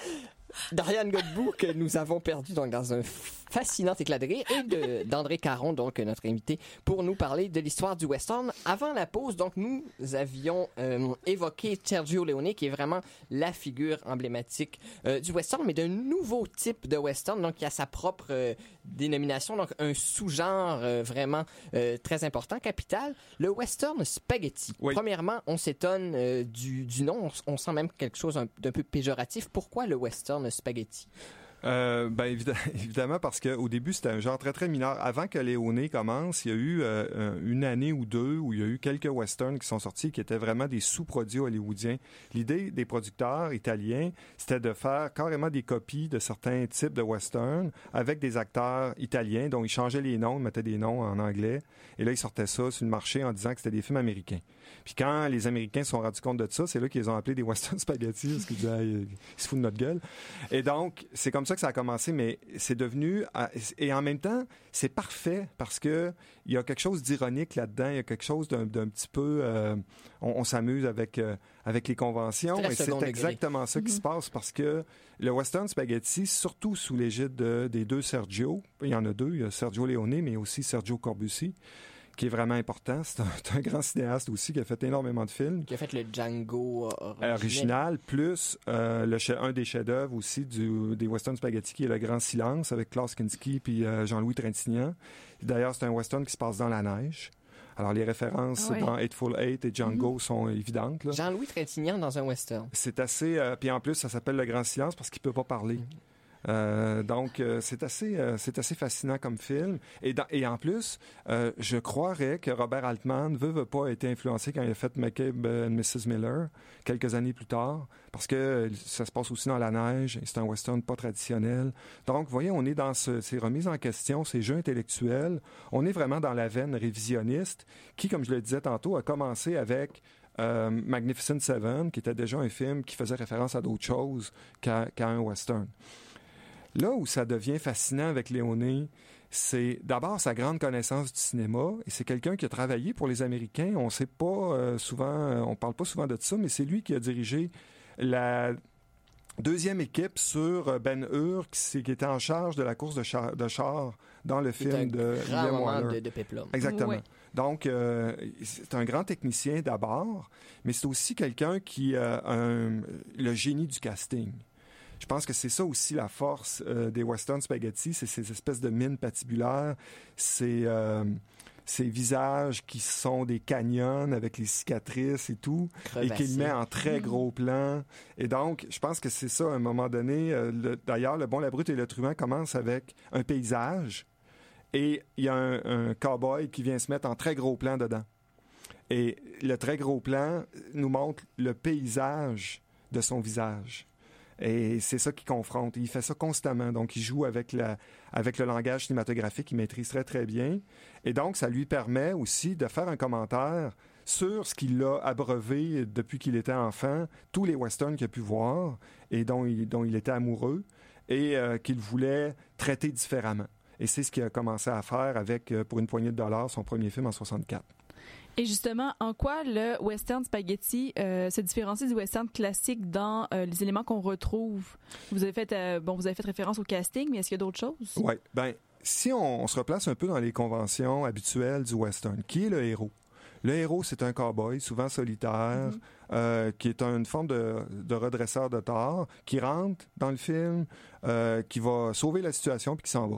d'Ariane Godbout, que nous avons perdu donc, dans un fascinant éclat de rire, et d'André Caron, donc notre invité, pour nous parler de l'histoire du western. Avant la pause, donc, nous avions euh, évoqué Sergio Leone, qui est vraiment la figure emblématique euh, du western, mais d'un nouveau type de western, donc, qui a sa propre euh, dénomination, donc un sous-genre vraiment très important, capital, le western spaghetti. Premièrement, on s'étonne du, du nom, on, on sent même quelque chose un- d'un peu péjoratif. Pourquoi le western spaghetti? Euh, ben évid- évidemment parce qu'au début c'était un genre très très mineur. Avant que Léoné commence, il y a eu euh, un- une année ou deux où il y a eu quelques westerns qui sont sortis qui étaient vraiment des sous-produits hollywoodiens. L'idée des producteurs italiens, c'était de faire carrément des copies de certains types de westerns avec des acteurs italiens dont ils changeaient les noms, ils mettaient des noms en anglais et là ils sortaient ça sur le marché en disant que c'était des films américains. Puis quand les Américains se sont rendus compte de ça, c'est là qu'ils ont appelés des western spaghetti parce qu'ils disaient ils se foutent de notre gueule. Et donc c'est comme ça que ça a commencé, mais c'est devenu à- et en même temps c'est parfait parce que il y a quelque chose d'ironique là-dedans, il y a quelque chose d'un petit peu, euh, on, on s'amuse avec euh, avec les conventions C'est et c'est exactement ça qui se passe parce que le western spaghetti, surtout sous l'égide de- des deux Sergio, il y en a deux, il y a Sergio Leone mais aussi Sergio Corbucci qui est vraiment important. C'est un, grand cinéaste aussi qui a fait énormément de films Qui a fait le Django euh, original. original, plus euh, le un des chefs-d'œuvre aussi du, des western spaghetti qui est Le Grand Silence avec Klaus Kinski puis euh, Jean-Louis Trintignant. D'ailleurs, c'est un western qui se passe dans la neige. Alors, les références Ah ouais. dans Eightful Eight et Django Mhm. sont évidentes. Jean-Louis Trintignant dans un western. C'est assez. euh, puis en plus, ça s'appelle Le Grand Silence parce qu'il peut pas parler. Euh, donc, euh, c'est assez, euh, c'est assez fascinant comme film. Et, et en plus, je croirais que Robert Altman veut, veut pas a été influencé quand il a fait McCabe and Mrs. Miller quelques années plus tard, parce que ça se passe aussi dans la neige c'est un western pas traditionnel. Donc, vous voyez, on est dans ce- ces remises en question, ces jeux intellectuels. On est vraiment dans la veine révisionniste qui, comme je le disais tantôt, a commencé avec Magnificent Seven, qui était déjà un film qui faisait référence à d'autres choses qu'à un western. Là où ça devient fascinant avec Léoné, c'est d'abord sa grande connaissance du cinéma, et c'est quelqu'un qui a travaillé pour les Américains. On sait pas euh, souvent, euh, on parle pas souvent de ça, mais c'est lui qui a dirigé la deuxième équipe sur euh, Ben Hur, qui, était en charge de la course de char, de char dans le un film de grand William moment Wyler. de- de péplum. Exactement. Donc, euh, c'est un grand technicien d'abord, mais c'est aussi quelqu'un qui a un- le génie du casting. Je pense que c'est ça aussi la force euh, des western spaghetti, c'est ces espèces de mines patibulaires, ces, euh, ces visages qui sont des canyons avec les cicatrices et tout, et qu'il met en très gros plan. Et donc, je pense que c'est ça, à un moment donné. euh, le- D'ailleurs, Le Bon, la Brute et le Truand commence avec un paysage, et il y a un, un cowboy qui vient se mettre en très gros plan dedans. Et le très gros plan nous montre le paysage de son visage. Et c'est ça qui confronte. Il fait ça constamment. Donc, il joue avec, le langage cinématographique qu'il maîtrise très, très bien. Et donc, ça lui permet aussi de faire un commentaire sur ce qu'il a abreuvé depuis qu'il était enfant, tous les westerns qu'il a pu voir et dont il, dont il était amoureux et euh, qu'il voulait traiter différemment. Et c'est ce qu'il a commencé à faire avec, euh, pour une poignée de dollars, son premier film en 64. Et justement, en quoi le western spaghetti euh, se différencie du western classique dans euh, les éléments qu'on retrouve? Vous avez fait euh, bon, vous avez fait référence au casting, mais est-ce qu'il y a d'autres choses? Oui. Ben, si on, on se replace un peu dans les conventions habituelles du western, qui est le héros? Le héros, c'est un cowboy, souvent solitaire, euh, qui est une forme de, de redresseur de tort, qui rentre dans le film, qui va sauver la situation puis qui s'en va.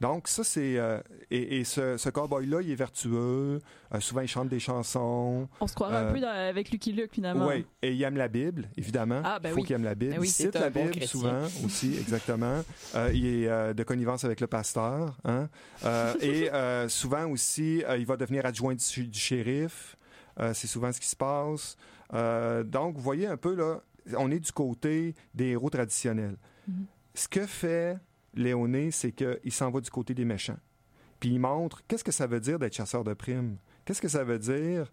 Donc ça c'est euh, et, et ce, ce cowboy-là, il est vertueux. euh, souvent, il chante des chansons. On se croirait un Euh, peu dans- avec Lucky Luke finalement. oui, et il aime la Bible, évidemment. Ah, ben il faut oui. qu'il aime la Bible. Ben oui, il cite la bon Bible chrétien. souvent aussi, exactement. Il est de connivence avec le pasteur. Hein? Et souvent aussi, il va devenir adjoint du, sh- du shérif. C'est souvent ce qui se passe. Donc, vous voyez un peu, là, on est du côté des héros traditionnels. Ce que fait Léoné, c'est qu'il s'en va du côté des méchants. Puis il montre qu'est-ce que ça veut dire d'être chasseur de primes? Qu'est-ce que ça veut dire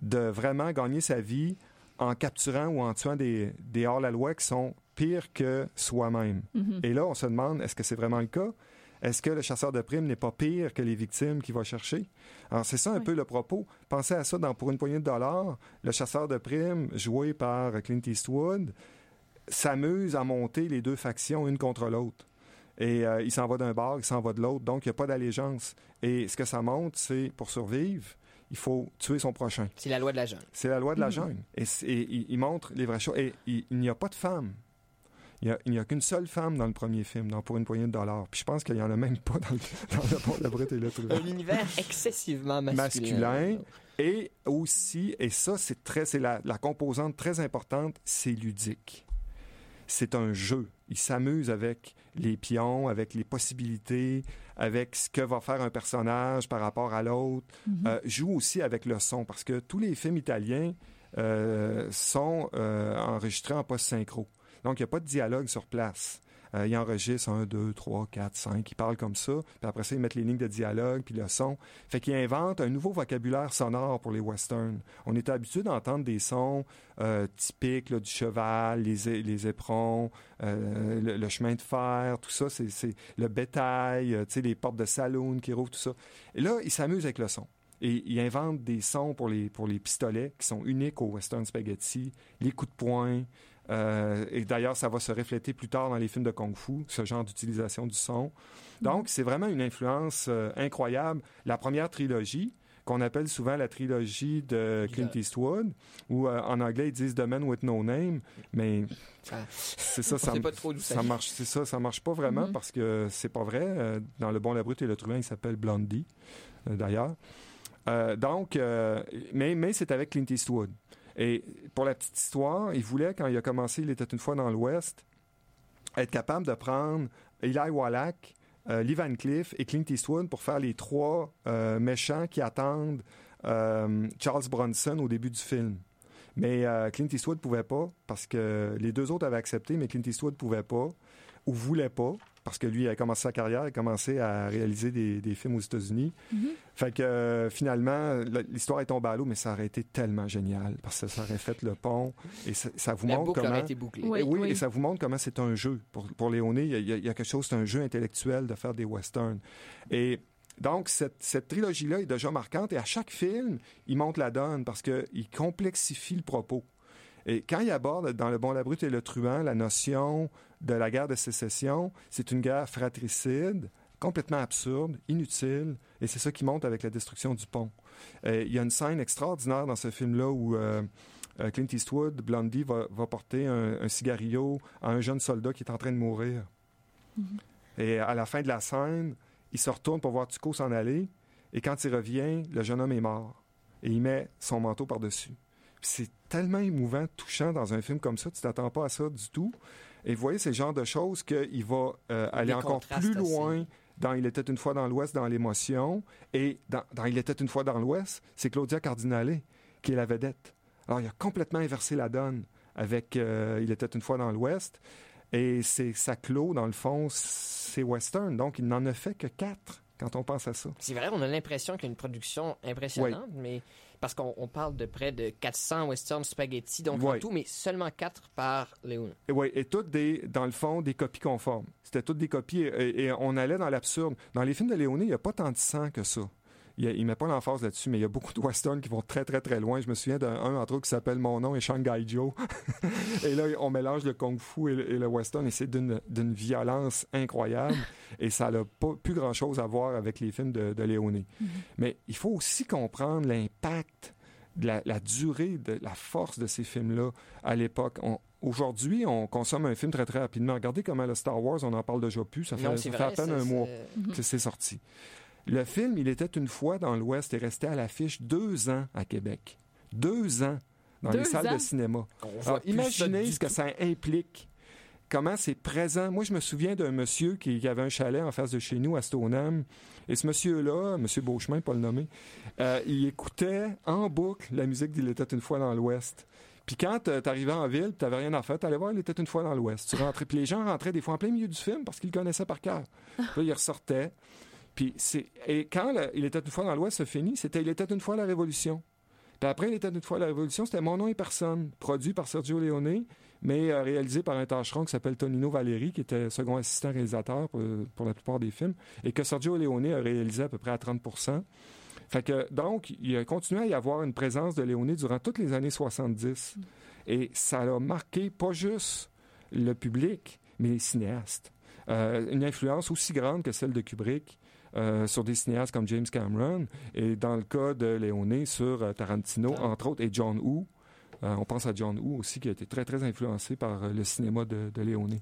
de vraiment gagner sa vie en capturant ou en tuant des, des hors-la-loi qui sont pires que soi-même? Mhm. Et là, on se demande, est-ce que c'est vraiment le cas? Est-ce que le chasseur de primes n'est pas pire que les victimes qu'il va chercher? Alors, c'est ça un peu le propos. Pensez à ça dans Pour une poignée de dollars. Le chasseur de primes, joué par Clint Eastwood, s'amuse à monter les deux factions une contre l'autre. Et euh, il s'en va d'un bord, il s'en va de l'autre, donc il n'y a pas d'allégeance. Et ce que ça montre, c'est pour survivre, il faut tuer son prochain. C'est la loi de la jungle. C'est la loi de la Mhm. jungle. Et, il, il montre les vraies choses. Et il, il n'y a pas de femme. Il n'y a, qu'une seule femme dans le premier film, dans Pour une poignée de dollars. Puis je pense qu'il n'y en a même pas dans le, dans le Pont de la Brute et le Truand. Un univers excessivement masculin. masculin. Et aussi, et ça, c'est très, c'est la, la composante très importante, c'est ludique. C'est un jeu. Il s'amuse avec les pions, avec les possibilités, avec ce que va faire un personnage par rapport à l'autre. Mhm. Euh, joue aussi avec le son, parce que tous les films italiens euh, sont euh, enregistrés en post-synchro. Donc, il n'y a pas de dialogue sur place. Euh, ils enregistrent 1, 2, 3, 4, 5. Ils parlent comme ça. Puis après ça, ils mettent les lignes de dialogue, puis le son. Fait qu'ils inventent un nouveau vocabulaire sonore pour les westerns. On était habitué d'entendre des sons euh, typiques là, du cheval, les, les éperons, euh, le, chemin de fer, tout ça. C'est c'est le bétail, euh, tu sais, les portes de saloon qui rouvrent, tout ça. Et là, ils s'amusent avec le son. Et ils inventent des sons pour les, pour les pistolets qui sont uniques au western spaghetti, les coups de poing. Euh, et d'ailleurs, ça va se refléter plus tard dans les films de kung-fu, ce genre d'utilisation du son. Donc, c'est vraiment une influence euh, incroyable. La première trilogie, qu'on appelle souvent la trilogie de Clint Eastwood, ou euh, en anglais ils disent The Man with No Name, mais c'est ça, ça, pas trop ça marche, c'est ça, ça marche pas vraiment Mhm. parce que c'est pas vrai. Dans Le Bon, la Brute et le Truand, il s'appelle Blondie, d'ailleurs. Donc, mais, mais c'est avec Clint Eastwood. Et pour la petite histoire, il voulait, quand il a commencé Il était une fois dans l'Ouest, être capable de prendre Eli Wallach, euh, Lee Van Cleef et Clint Eastwood pour faire les trois euh, méchants qui attendent euh, Charles Bronson au début du film. Mais Clint Eastwood pouvait pas parce que les deux autres avaient accepté, mais Clint Eastwood pouvait pas ou voulait pas parce que lui, il a commencé sa carrière, il a commencé à réaliser des, des films aux États-Unis. Fait que euh, finalement, l'histoire est tombée à l'eau, mais ça aurait été tellement génial parce que ça aurait fait le pont et ça, ça vous La montre boucle comment. été bouclée. Et Oui, oui, oui. et ça vous montre comment c'est un jeu pour pour Léoné. Il y, a, il y a- il y a quelque chose, c'est un jeu intellectuel de faire des westerns. Et donc, cette, cette trilogie-là est déjà marquante et à chaque film, il monte la donne parce qu'il complexifie le propos. Et quand il aborde dans Le Bon, la Brute et le Truand la notion de la guerre de sécession, c'est une guerre fratricide, complètement absurde, inutile, et c'est ça qui monte avec la destruction du pont. Euh, il y a une scène extraordinaire dans ce film-là où euh, euh, Clint Eastwood, Blondie, va, va porter un, un cigarillo à un jeune soldat qui est en train de mourir. Et à la fin de la scène, il se retourne pour voir Tuco s'en aller. Et quand il revient, le jeune homme est mort. Et il met son manteau par-dessus. C'est tellement émouvant, touchant dans un film comme ça. Tu t'attends pas à ça du tout. Et vous voyez, c'est le genre de choses qu'il va euh, aller encore plus loin dans Il était une fois dans l'Ouest, dans l'émotion. Et dans, dans Il était une fois dans l'Ouest, c'est Claudia Cardinale qui est la vedette. Alors, il a complètement inversé la donne avec euh, Il était une fois dans l'Ouest. Et c'est ça clôt, dans le fond, c'est western. Donc, il n'en a fait que quatre quand on pense à ça. C'est vrai, on a l'impression qu'il y a une production impressionnante, mais parce qu'on on parle de près de 400 western spaghetti, donc en Ouais. tout, mais seulement 4 par Léon. Et, ouais, et toutes des, dans le fond, des copies conformes. C'était toutes des copies et, et on allait dans l'absurde. Dans les films de Léoné, il n'y a pas tant de sang que ça. Il ne met pas l'emphase là-dessus, mais il y a beaucoup de westerns qui vont très, très, très loin. Je me souviens d'un un, entre autres, qui s'appelle Mon nom est Shanghai Joe. et là, on mélange le kung-fu et le, et le western, et c'est d'une d'une violence incroyable. et ça n'a pas plus grand-chose à voir avec les films de, de Léoné. Mais il faut aussi comprendre l'impact, de la, la durée, de la force de ces films-là à l'époque. On- Aujourd'hui, on consomme un film très, très rapidement. Regardez comment le Star Wars, on n'en parle déjà plus. Ça fait, Non, ça c'est fait à peine un c'est- mois Mhm. que c'est sorti. Le film, il était une fois dans l'Ouest et resté à l'affiche deux ans à Québec. Deux ans dans Deux les salles ans? de cinéma. Alors, imaginez ce que ça implique. Comment c'est présent. Moi, je me souviens d'un monsieur qui, qui avait un chalet en face de chez nous à Stoneham. Et ce monsieur-là, monsieur Beauchemin, pas le nommer, euh, il écoutait en boucle la musique d'Il était une fois dans l'Ouest. Puis quand tu arrivais en ville, tu n'avais rien à faire, tu allais voir Il était une fois dans l'Ouest. Tu rentrais, puis les gens rentraient des fois en plein milieu du film parce qu'ils le connaissaient par cœur. Puis là, ils ressortaient. Puis c'est et quand le- il était une fois dans l'Ouest se finit, c'était il était une fois la Révolution. Puis après, il était une fois la Révolution, c'était Mon nom et personne, produit par Sergio Leone, mais euh, réalisé par un tâcheron qui s'appelle Tonino Valeri, qui était second assistant réalisateur pour, pour la plupart des films, et que Sergio Leone a réalisé à peu près à 30 fait que, donc, il a continué à y avoir une présence de Léoné durant toutes les années 70. Et ça a marqué pas juste le public, mais les cinéastes. Euh, une influence aussi grande que celle de Kubrick euh, sur des cinéastes comme James Cameron, et dans le cas de Léoné sur euh, Tarantino, entre autres, et John Woo. Euh, on pense à John Woo aussi, qui a été très, très influencé par euh, le cinéma de, de Léoné.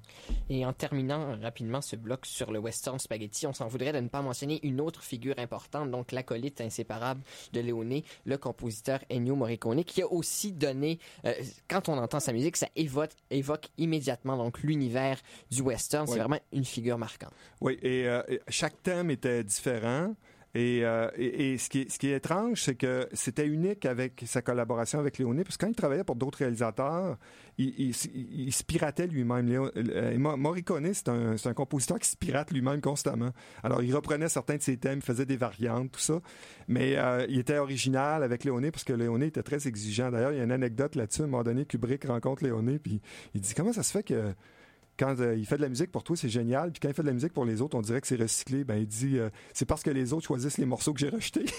Et en terminant rapidement ce bloc sur le western spaghetti, on s'en voudrait de ne pas mentionner une autre figure importante, donc l'acolyte inséparable de Léoné, le compositeur Ennio Morricone, qui a aussi donné, euh, quand on entend sa musique, ça évoque, évoque immédiatement donc l'univers du western. C'est Oui. vraiment une figure marquante. Oui, et, euh, et chaque thème était différent. Et, euh, ce, qui est, étrange, c'est que c'était unique avec sa collaboration avec Léoné, parce que quand il travaillait pour d'autres réalisateurs, il, se piratait lui-même. Euh, Morricone, c'est un, c'est un compositeur qui se pirate lui-même constamment. Alors, il reprenait certains de ses thèmes, il faisait des variantes, tout ça. Mais euh, il était original avec Léoné, parce que Léoné était très exigeant. D'ailleurs, il y a une anecdote là-dessus. À un moment donné, Kubrick rencontre Léoné, puis il dit Comment ça se fait que quand euh, il fait de la musique pour toi, c'est génial. Puis quand il fait de la musique pour les autres, on dirait que c'est recyclé. Ben, il dit euh, c'est parce que les autres choisissent les morceaux que j'ai rejetés.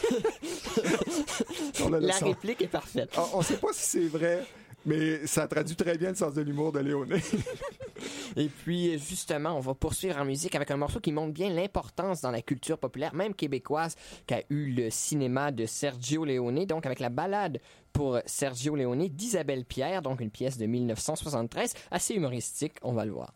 La réplique est parfaite. On ne sait pas si c'est vrai, mais ça traduit très bien le sens de l'humour de Léoné. Et puis, justement, on va poursuivre en musique avec un morceau qui montre bien l'importance dans la culture populaire, même québécoise, qu'a eu le cinéma de Sergio Leone. Donc, avec la balade pour Sergio Leone d'Isabelle Pierre, donc une pièce de 1973, assez humoristique, on va le voir.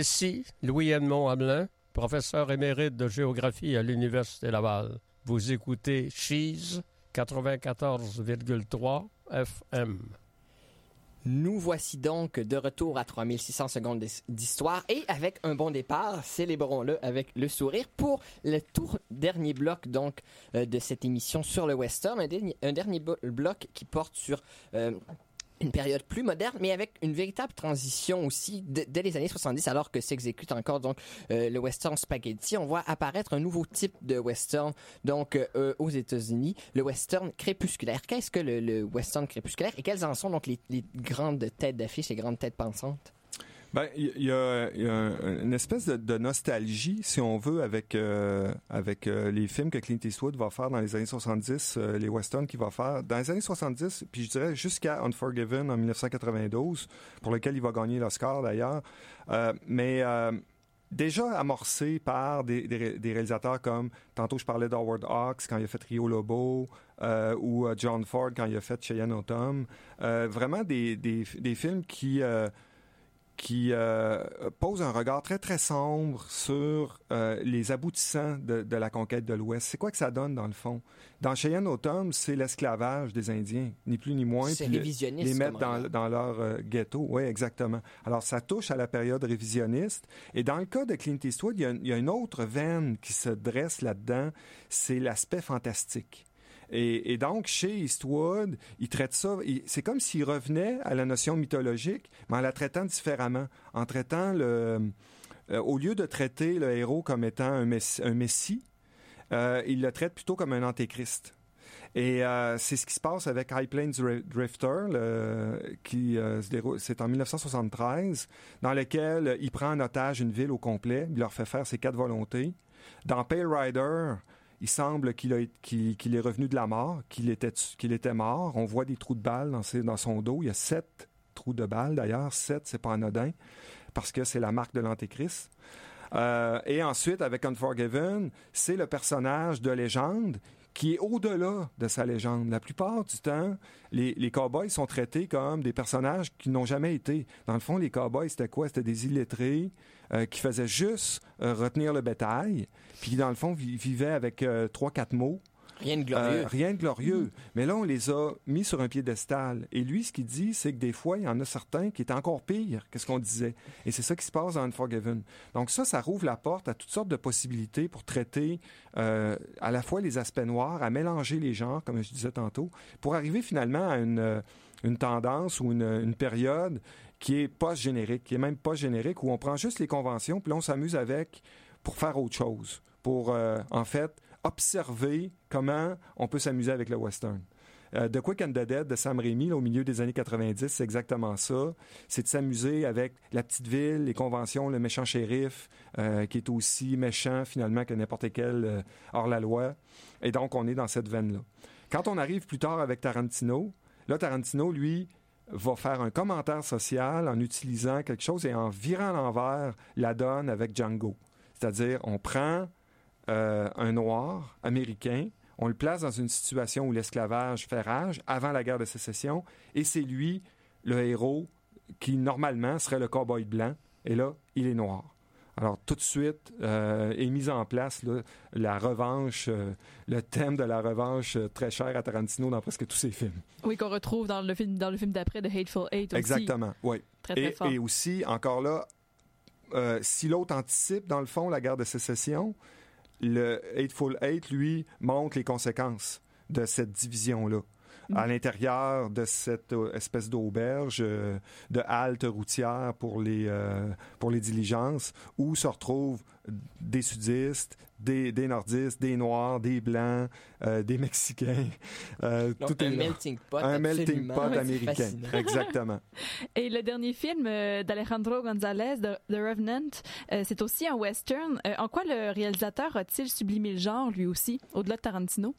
Ici, Louis-Edmond Hamelin, professeur émérite de géographie à l'Université Laval. Vous écoutez Cheese 94,3 FM. Nous voici donc de retour à 3600 secondes d'his- d'histoire et avec un bon départ, célébrons-le avec le sourire pour le tout dernier bloc donc euh, de cette émission sur le western, un dernier, bloc qui porte sur euh, une période plus moderne, mais avec une véritable transition aussi dès les années 70, alors que s'exécute encore donc euh, le western spaghetti. On voit apparaître un nouveau type de western donc euh, aux États-Unis, le western crépusculaire. Qu'est-ce que le, le western crépusculaire et quelles en sont donc les, les grandes têtes d'affiche, les grandes têtes pensantes? Ben, il y, a, une espèce de, de nostalgie, si on veut, avec euh, avec euh, les films que Clint Eastwood va faire dans les années 70, euh, les westerns qu'il va faire dans les années 70, puis je dirais jusqu'à Unforgiven en 1992, pour lequel il va gagner l'Oscar d'ailleurs. Euh, mais déjà amorcé par des, des ré- des réalisateurs comme, tantôt je parlais d'Howard Hawks quand il a fait Rio Lobo, ou John Ford quand il a fait Cheyenne Autumn. Vraiment des, des, films qui... qui euh, pose un regard très très sombre sur euh, les aboutissants de, de la conquête de l'Ouest. C'est quoi que ça donne dans le fond? Dans Cheyenne Autumn, c'est l'esclavage des Indiens, ni plus ni moins. C'est le- révisionniste Les mettre dans, dans leur euh, ghetto. Oui, exactement. Alors ça touche à la période révisionniste. Et dans le cas de Clint Eastwood, il y a, il y a une autre veine qui se dresse là-dedans, c'est l'aspect fantastique. Et, donc, chez Eastwood, il traite ça, c'est comme s'il revenait à la notion mythologique, mais en la traitant différemment, en traitant le... euh, au lieu de traiter le héros comme étant un, messi- un messie, euh, il le traite plutôt comme un antéchrist. Et euh, c'est ce qui se passe avec High Plains Dri- Drifter, qui se déroule- c'est en 1973, dans lequel il prend en otage une ville au complet, il leur fait faire ses quatre volontés. Dans Pale Rider, il semble qu'il est revenu de la mort, qu'il était, mort. On voit des trous de balles dans son dos. Il y a sept trous de balles d'ailleurs. Sept, c'est pas anodin, parce que c'est la marque de l'Antéchrist. Euh, et ensuite, avec Unforgiven, c'est le personnage de légende qui est au-delà de sa légende. La plupart du temps, les, cowboys sont traités comme des personnages qui n'ont jamais été. Dans le fond, les cowboys, c'était quoi? C'était des illettrés euh, qui faisaient juste euh, retenir le bétail, puis dans le fond, vi- vivaient avec euh, trois, quatre mots. Rien de glorieux. Euh, rien de glorieux. Mais là, on les a mis sur un piédestal. Et lui, ce qu'il dit, c'est que des fois, il y en a certains qui étaient encore pires que ce qu'on disait. Et c'est ça qui se passe dans Unforgiven. Donc ça, ça rouvre la porte à toutes sortes de possibilités pour traiter euh, à la fois les aspects noirs, à mélanger les genres, comme je disais tantôt, pour arriver finalement à une, euh, tendance ou une, période qui est pas générique, qui est même pas générique, où on prend juste les conventions, puis on s'amuse avec pour faire autre chose, pour, en fait, observer comment on peut s'amuser avec le western. Euh, The Quick and the Dead de Sam Raimi, au milieu des années 90, c'est exactement ça. C'est de s'amuser avec la petite ville, les conventions, le méchant shérif, euh, qui est aussi méchant finalement que n'importe quel euh, hors-la-loi. Et donc, on est dans cette veine-là. Quand on arrive plus tard avec Tarantino, là, Tarantino, lui, va faire un commentaire social en utilisant quelque chose et en virant l'envers la donne avec Django. C'est-à-dire, on prend euh, un noir américain, on le place dans une situation où l'esclavage fait rage avant la guerre de sécession, et c'est lui le héros qui normalement serait le cowboy blanc, et là, il est noir. Alors tout de suite euh, est mise en place là, la revanche, euh, le thème de la revanche euh, très cher à Tarantino dans presque tous ses films. Oui, qu'on retrouve dans le film, dans le film d'après de Hateful Eight aussi. Exactement, oui. Très, très et, fort. et aussi, encore là, si l'autre anticipe, dans le fond, la guerre de sécession, le Hateful Eight, lui, montre les conséquences de cette division-là. Mm. À l'intérieur de cette euh, espèce d'auberge, euh, de halte routière pour les, euh, pour les diligences, où se retrouvent des sudistes, des, des nordistes, des noirs, des blancs, euh, des mexicains. Euh, Donc, tout un est là. melting pot Un melting pot américain. Exactement. Et le dernier film euh, d'Alejandro González, The, The Revenant, euh, c'est aussi un western. Euh, en quoi le réalisateur a-t-il sublimé le genre, lui aussi, au-delà de Tarantino?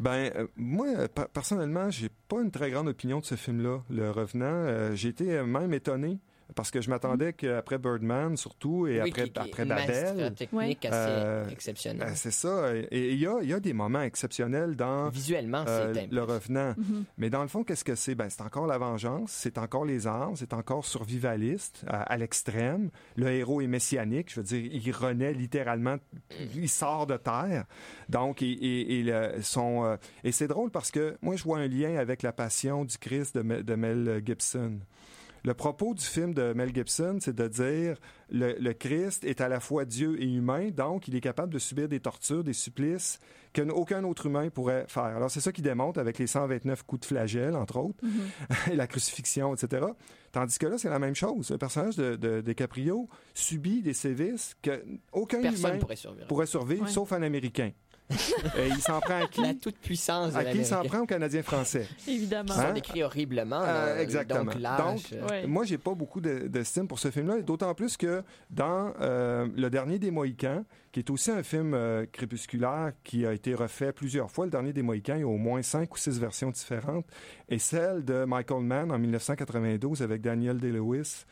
Ben, euh, moi, euh, per- personnellement, j'ai pas une très grande opinion de ce film-là, Le Revenant. Euh, j'ai été euh, même étonné parce que je m'attendais qu'après Birdman, surtout, et Oui, après, qui- qui après une Babel... technique assez exceptionnelle. euh, C'est ça. Et il y a, il y a des moments exceptionnels dans... Visuellement, c'est euh. Le Revenant. Mhm. Mais dans le fond, qu'est-ce que c'est? Ben, c'est encore la vengeance, c'est encore les armes, c'est encore survivaliste à, à l'extrême. Le héros est messianique, je veux dire, il renaît littéralement, il sort de terre. Donc, et, et, et le- son, euh, et c'est drôle parce que moi, je vois un lien avec la passion du Christ de Mel Gibson. Le propos du film de Mel Gibson, c'est de dire le, le Christ est à la fois Dieu et humain, donc il est capable de subir des tortures, des supplices qu'aucun autre humain pourrait faire. Alors c'est ça qu'il démontre avec les 129 coups de flagelle, entre autres, et la crucifixion, etc. Tandis que là, c'est la même chose. Le personnage de, de, de Caprio subit des sévices que aucun Personne humain pourrait survivre. pourrait survivre, Ouais. sauf un Américain. et il s'en prend à qui? La toute-puissance de À qui il s'en prend aux Canadiens français? Évidemment. Ils sont Hein? décrits horriblement. Euh, là, exactement. Donc, lâche, euh, Ouais. moi, j'ai pas beaucoup de- d'estime pour ce film-là, d'autant plus que dans euh, Le Dernier des Mohicans, qui est aussi un film euh, crépusculaire qui a été refait plusieurs fois, Le Dernier des Mohicans, il y a au moins cinq ou six versions différentes, et celle de Michael Mann en 1992 avec Daniel Day-Lewis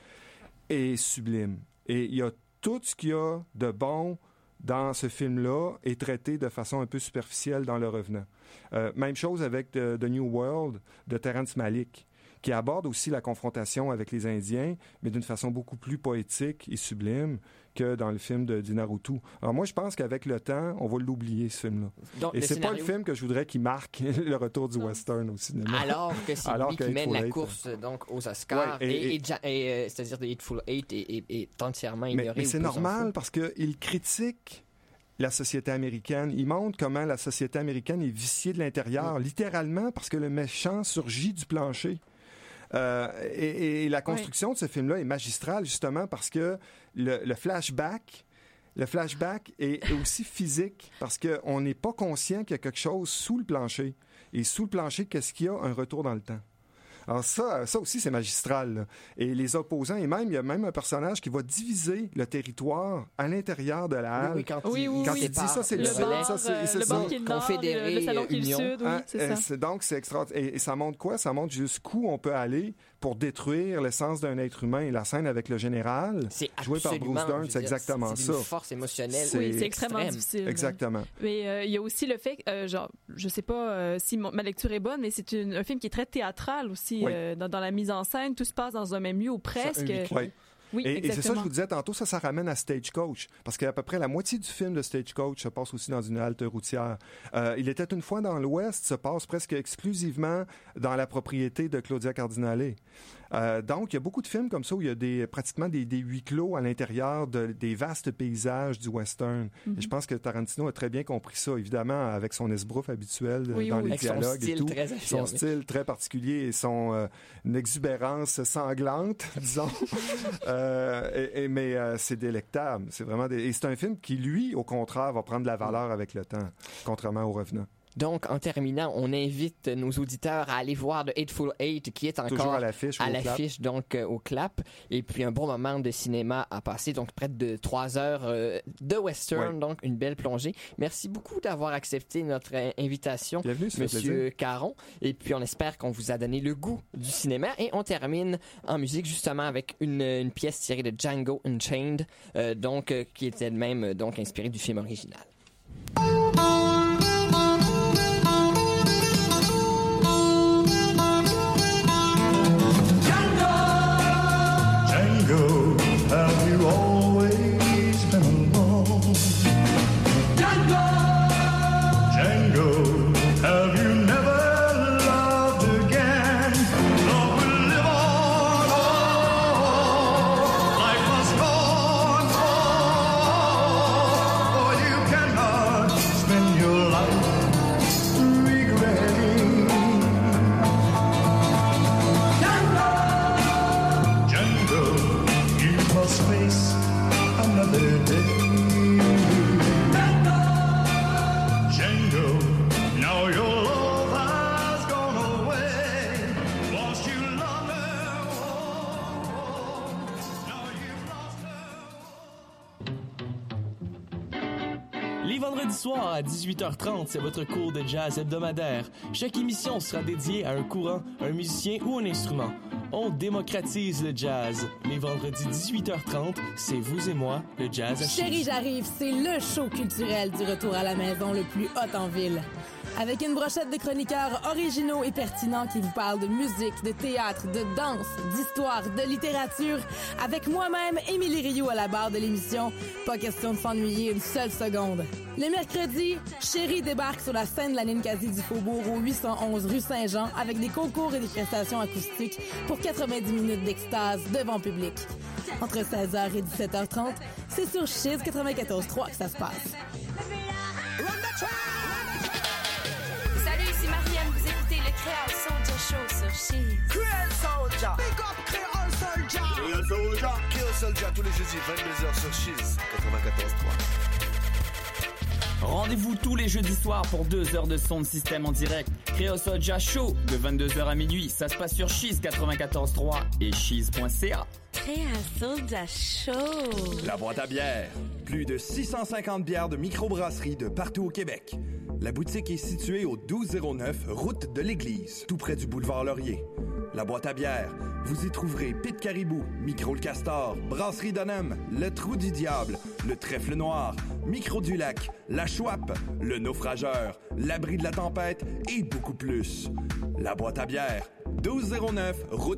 est sublime. Et il y a tout ce qu'il y a de bon dans ce film-là est traité de façon un peu superficielle dans Le Revenant. Euh, même chose avec The, The New World de Terrence Malick, qui aborde aussi la confrontation avec les Indiens, mais d'une façon beaucoup plus poétique et sublime que dans le film de, du Naruto. Alors moi, je pense qu'avec le temps, on va l'oublier, ce film-là. Et c'est pas scénario- le film que je voudrais qui marque le retour du western au cinéma. Alors que c'est lui qui mène la Eight, course donc aux Oscars Ouais, et- et, et- et Ja- et, euh, c'est-à-dire de Hateful Eight est, entièrement ignoré. mais c'est normal parce qu'il critique la société américaine. Il montre comment la société américaine est viciée de l'intérieur, littéralement parce que le méchant surgit du plancher. Euh, et, et la construction de ce film-là est magistrale justement parce que le, le flashback, le flashback est est aussi physique parce qu'on n'est pas conscient qu'il y a quelque chose sous le plancher. Et sous le plancher, qu'est-ce qu'il y a? Un retour dans le temps. Alors ça, ça aussi, c'est magistral. là. Et les opposants, et même, il y a même un personnage qui va diviser le territoire à l'intérieur de la halle. Oui, oui, quand Oui, il, oui, Quand oui. il dit ça, c'est le, Le sud, bar, ça, c'est euh, le ça. le Confédéré, le, le salon qui est le Union. sud, oui, Hein, c'est euh, ça. c'est- donc, c'est extraordinaire. Et, et ça montre quoi? Ça montre jusqu'où on peut aller pour détruire l'essence d'un être humain. Et la scène avec le général, C'est joué par Bruce Dern, c'est exactement c'est ça. d'une force émotionnelle. C'est- Oui, c'est extrêmement extrême. difficile. Exactement. Mais euh, il y a aussi le fait, euh, genre, je sais pas euh, si ma lecture est bonne, mais c'est une- un film qui est très théâtral aussi Oui. euh, dans, dans la mise en scène. Tout se passe dans un même lieu ou presque. Oui. Oui, et, et c'est ça que je vous disais tantôt, ça, ça ramène à Stagecoach. Parce qu'à peu près la moitié du film de Stagecoach se passe aussi dans une halte routière. Euh, il était une fois dans l'Ouest, se passe presque exclusivement dans la propriété de Claudia Cardinale. Euh, donc, il y a beaucoup de films comme ça où il y a des, pratiquement des, des huis clos à l'intérieur de- des vastes paysages du western. Mhm. Et je pense que Tarantino a très bien compris ça, évidemment, avec son esbrouf habituel euh, Oui, dans oui, les dialogues et tout. son style très particulier et son euh, exubérance sanglante, disons. Euh, et- et- mais c'est délectable. C'est vraiment des- et c'est un film qui, lui, au contraire, va prendre de la valeur avec le temps, contrairement au Revenant. Donc, en terminant, on invite nos auditeurs à aller voir The Hateful Eight, qui est encore à l'affiche à l'affiche, donc euh, au clap. Et puis un bon moment de cinéma à passer, donc près de trois heures euh, de western, Ouais. donc une belle plongée. Merci beaucoup d'avoir accepté notre invitation, Bienvenue, Monsieur. Caron. Et puis on espère qu'on vous a donné le goût du cinéma. Et on termine en musique justement avec une, une pièce tirée de Django Unchained, euh, donc euh, qui était elle-même euh, donc inspirée du film original. Les vendredis soirs à 18h30, c'est votre cours de jazz hebdomadaire. Chaque émission sera dédiée à un courant, un musicien ou un instrument. On démocratise le jazz. Les vendredis 18h30, c'est vous et moi, le jazz à Chérie, j'arrive, c'est le show culturel du retour à la maison le plus hot en ville. Avec une brochette de chroniqueurs originaux et pertinents qui vous parlent de musique, de théâtre, de danse, d'histoire, de littérature, avec moi-même, Émilie Rio à la barre de l'émission. Pas question de s'ennuyer une seule seconde. Le mercredi, Chérie débarque sur la scène de la Ninkasi du Faubourg au 811 rue Saint-Jean avec des concours et des prestations acoustiques pour 90 minutes d'extase devant public. Entre 16h et 17h30, c'est sur Chiz 94.3 que ça se passe. Créole Soldier Show sur Cheese. Créole Soldier. Big up Créole Soldier. Créole Soldier. Créole Soldier tous les jeudis 22h sur Cheese 94.3. Rendez-vous tous les jeudis soirs pour deux heures de son de système en direct. Créole Soja Show de 22h à minuit. Ça se passe sur Cheese 94.3 et cheese.ca. Show. La boîte à bière. Plus de 650 bières de microbrasserie de partout au Québec. La boutique est située au 1209 route de l'Église, tout près du boulevard Laurier. La boîte à bière. Vous y trouverez Pit Caribou, Micro le Castor, Brasserie Donham, Le Trou du Diable, Le Trèfle Noir, Micro du Lac, La Chouape, Le Naufrageur, L'Abri de la Tempête et beaucoup plus. La boîte à bière. 1209 route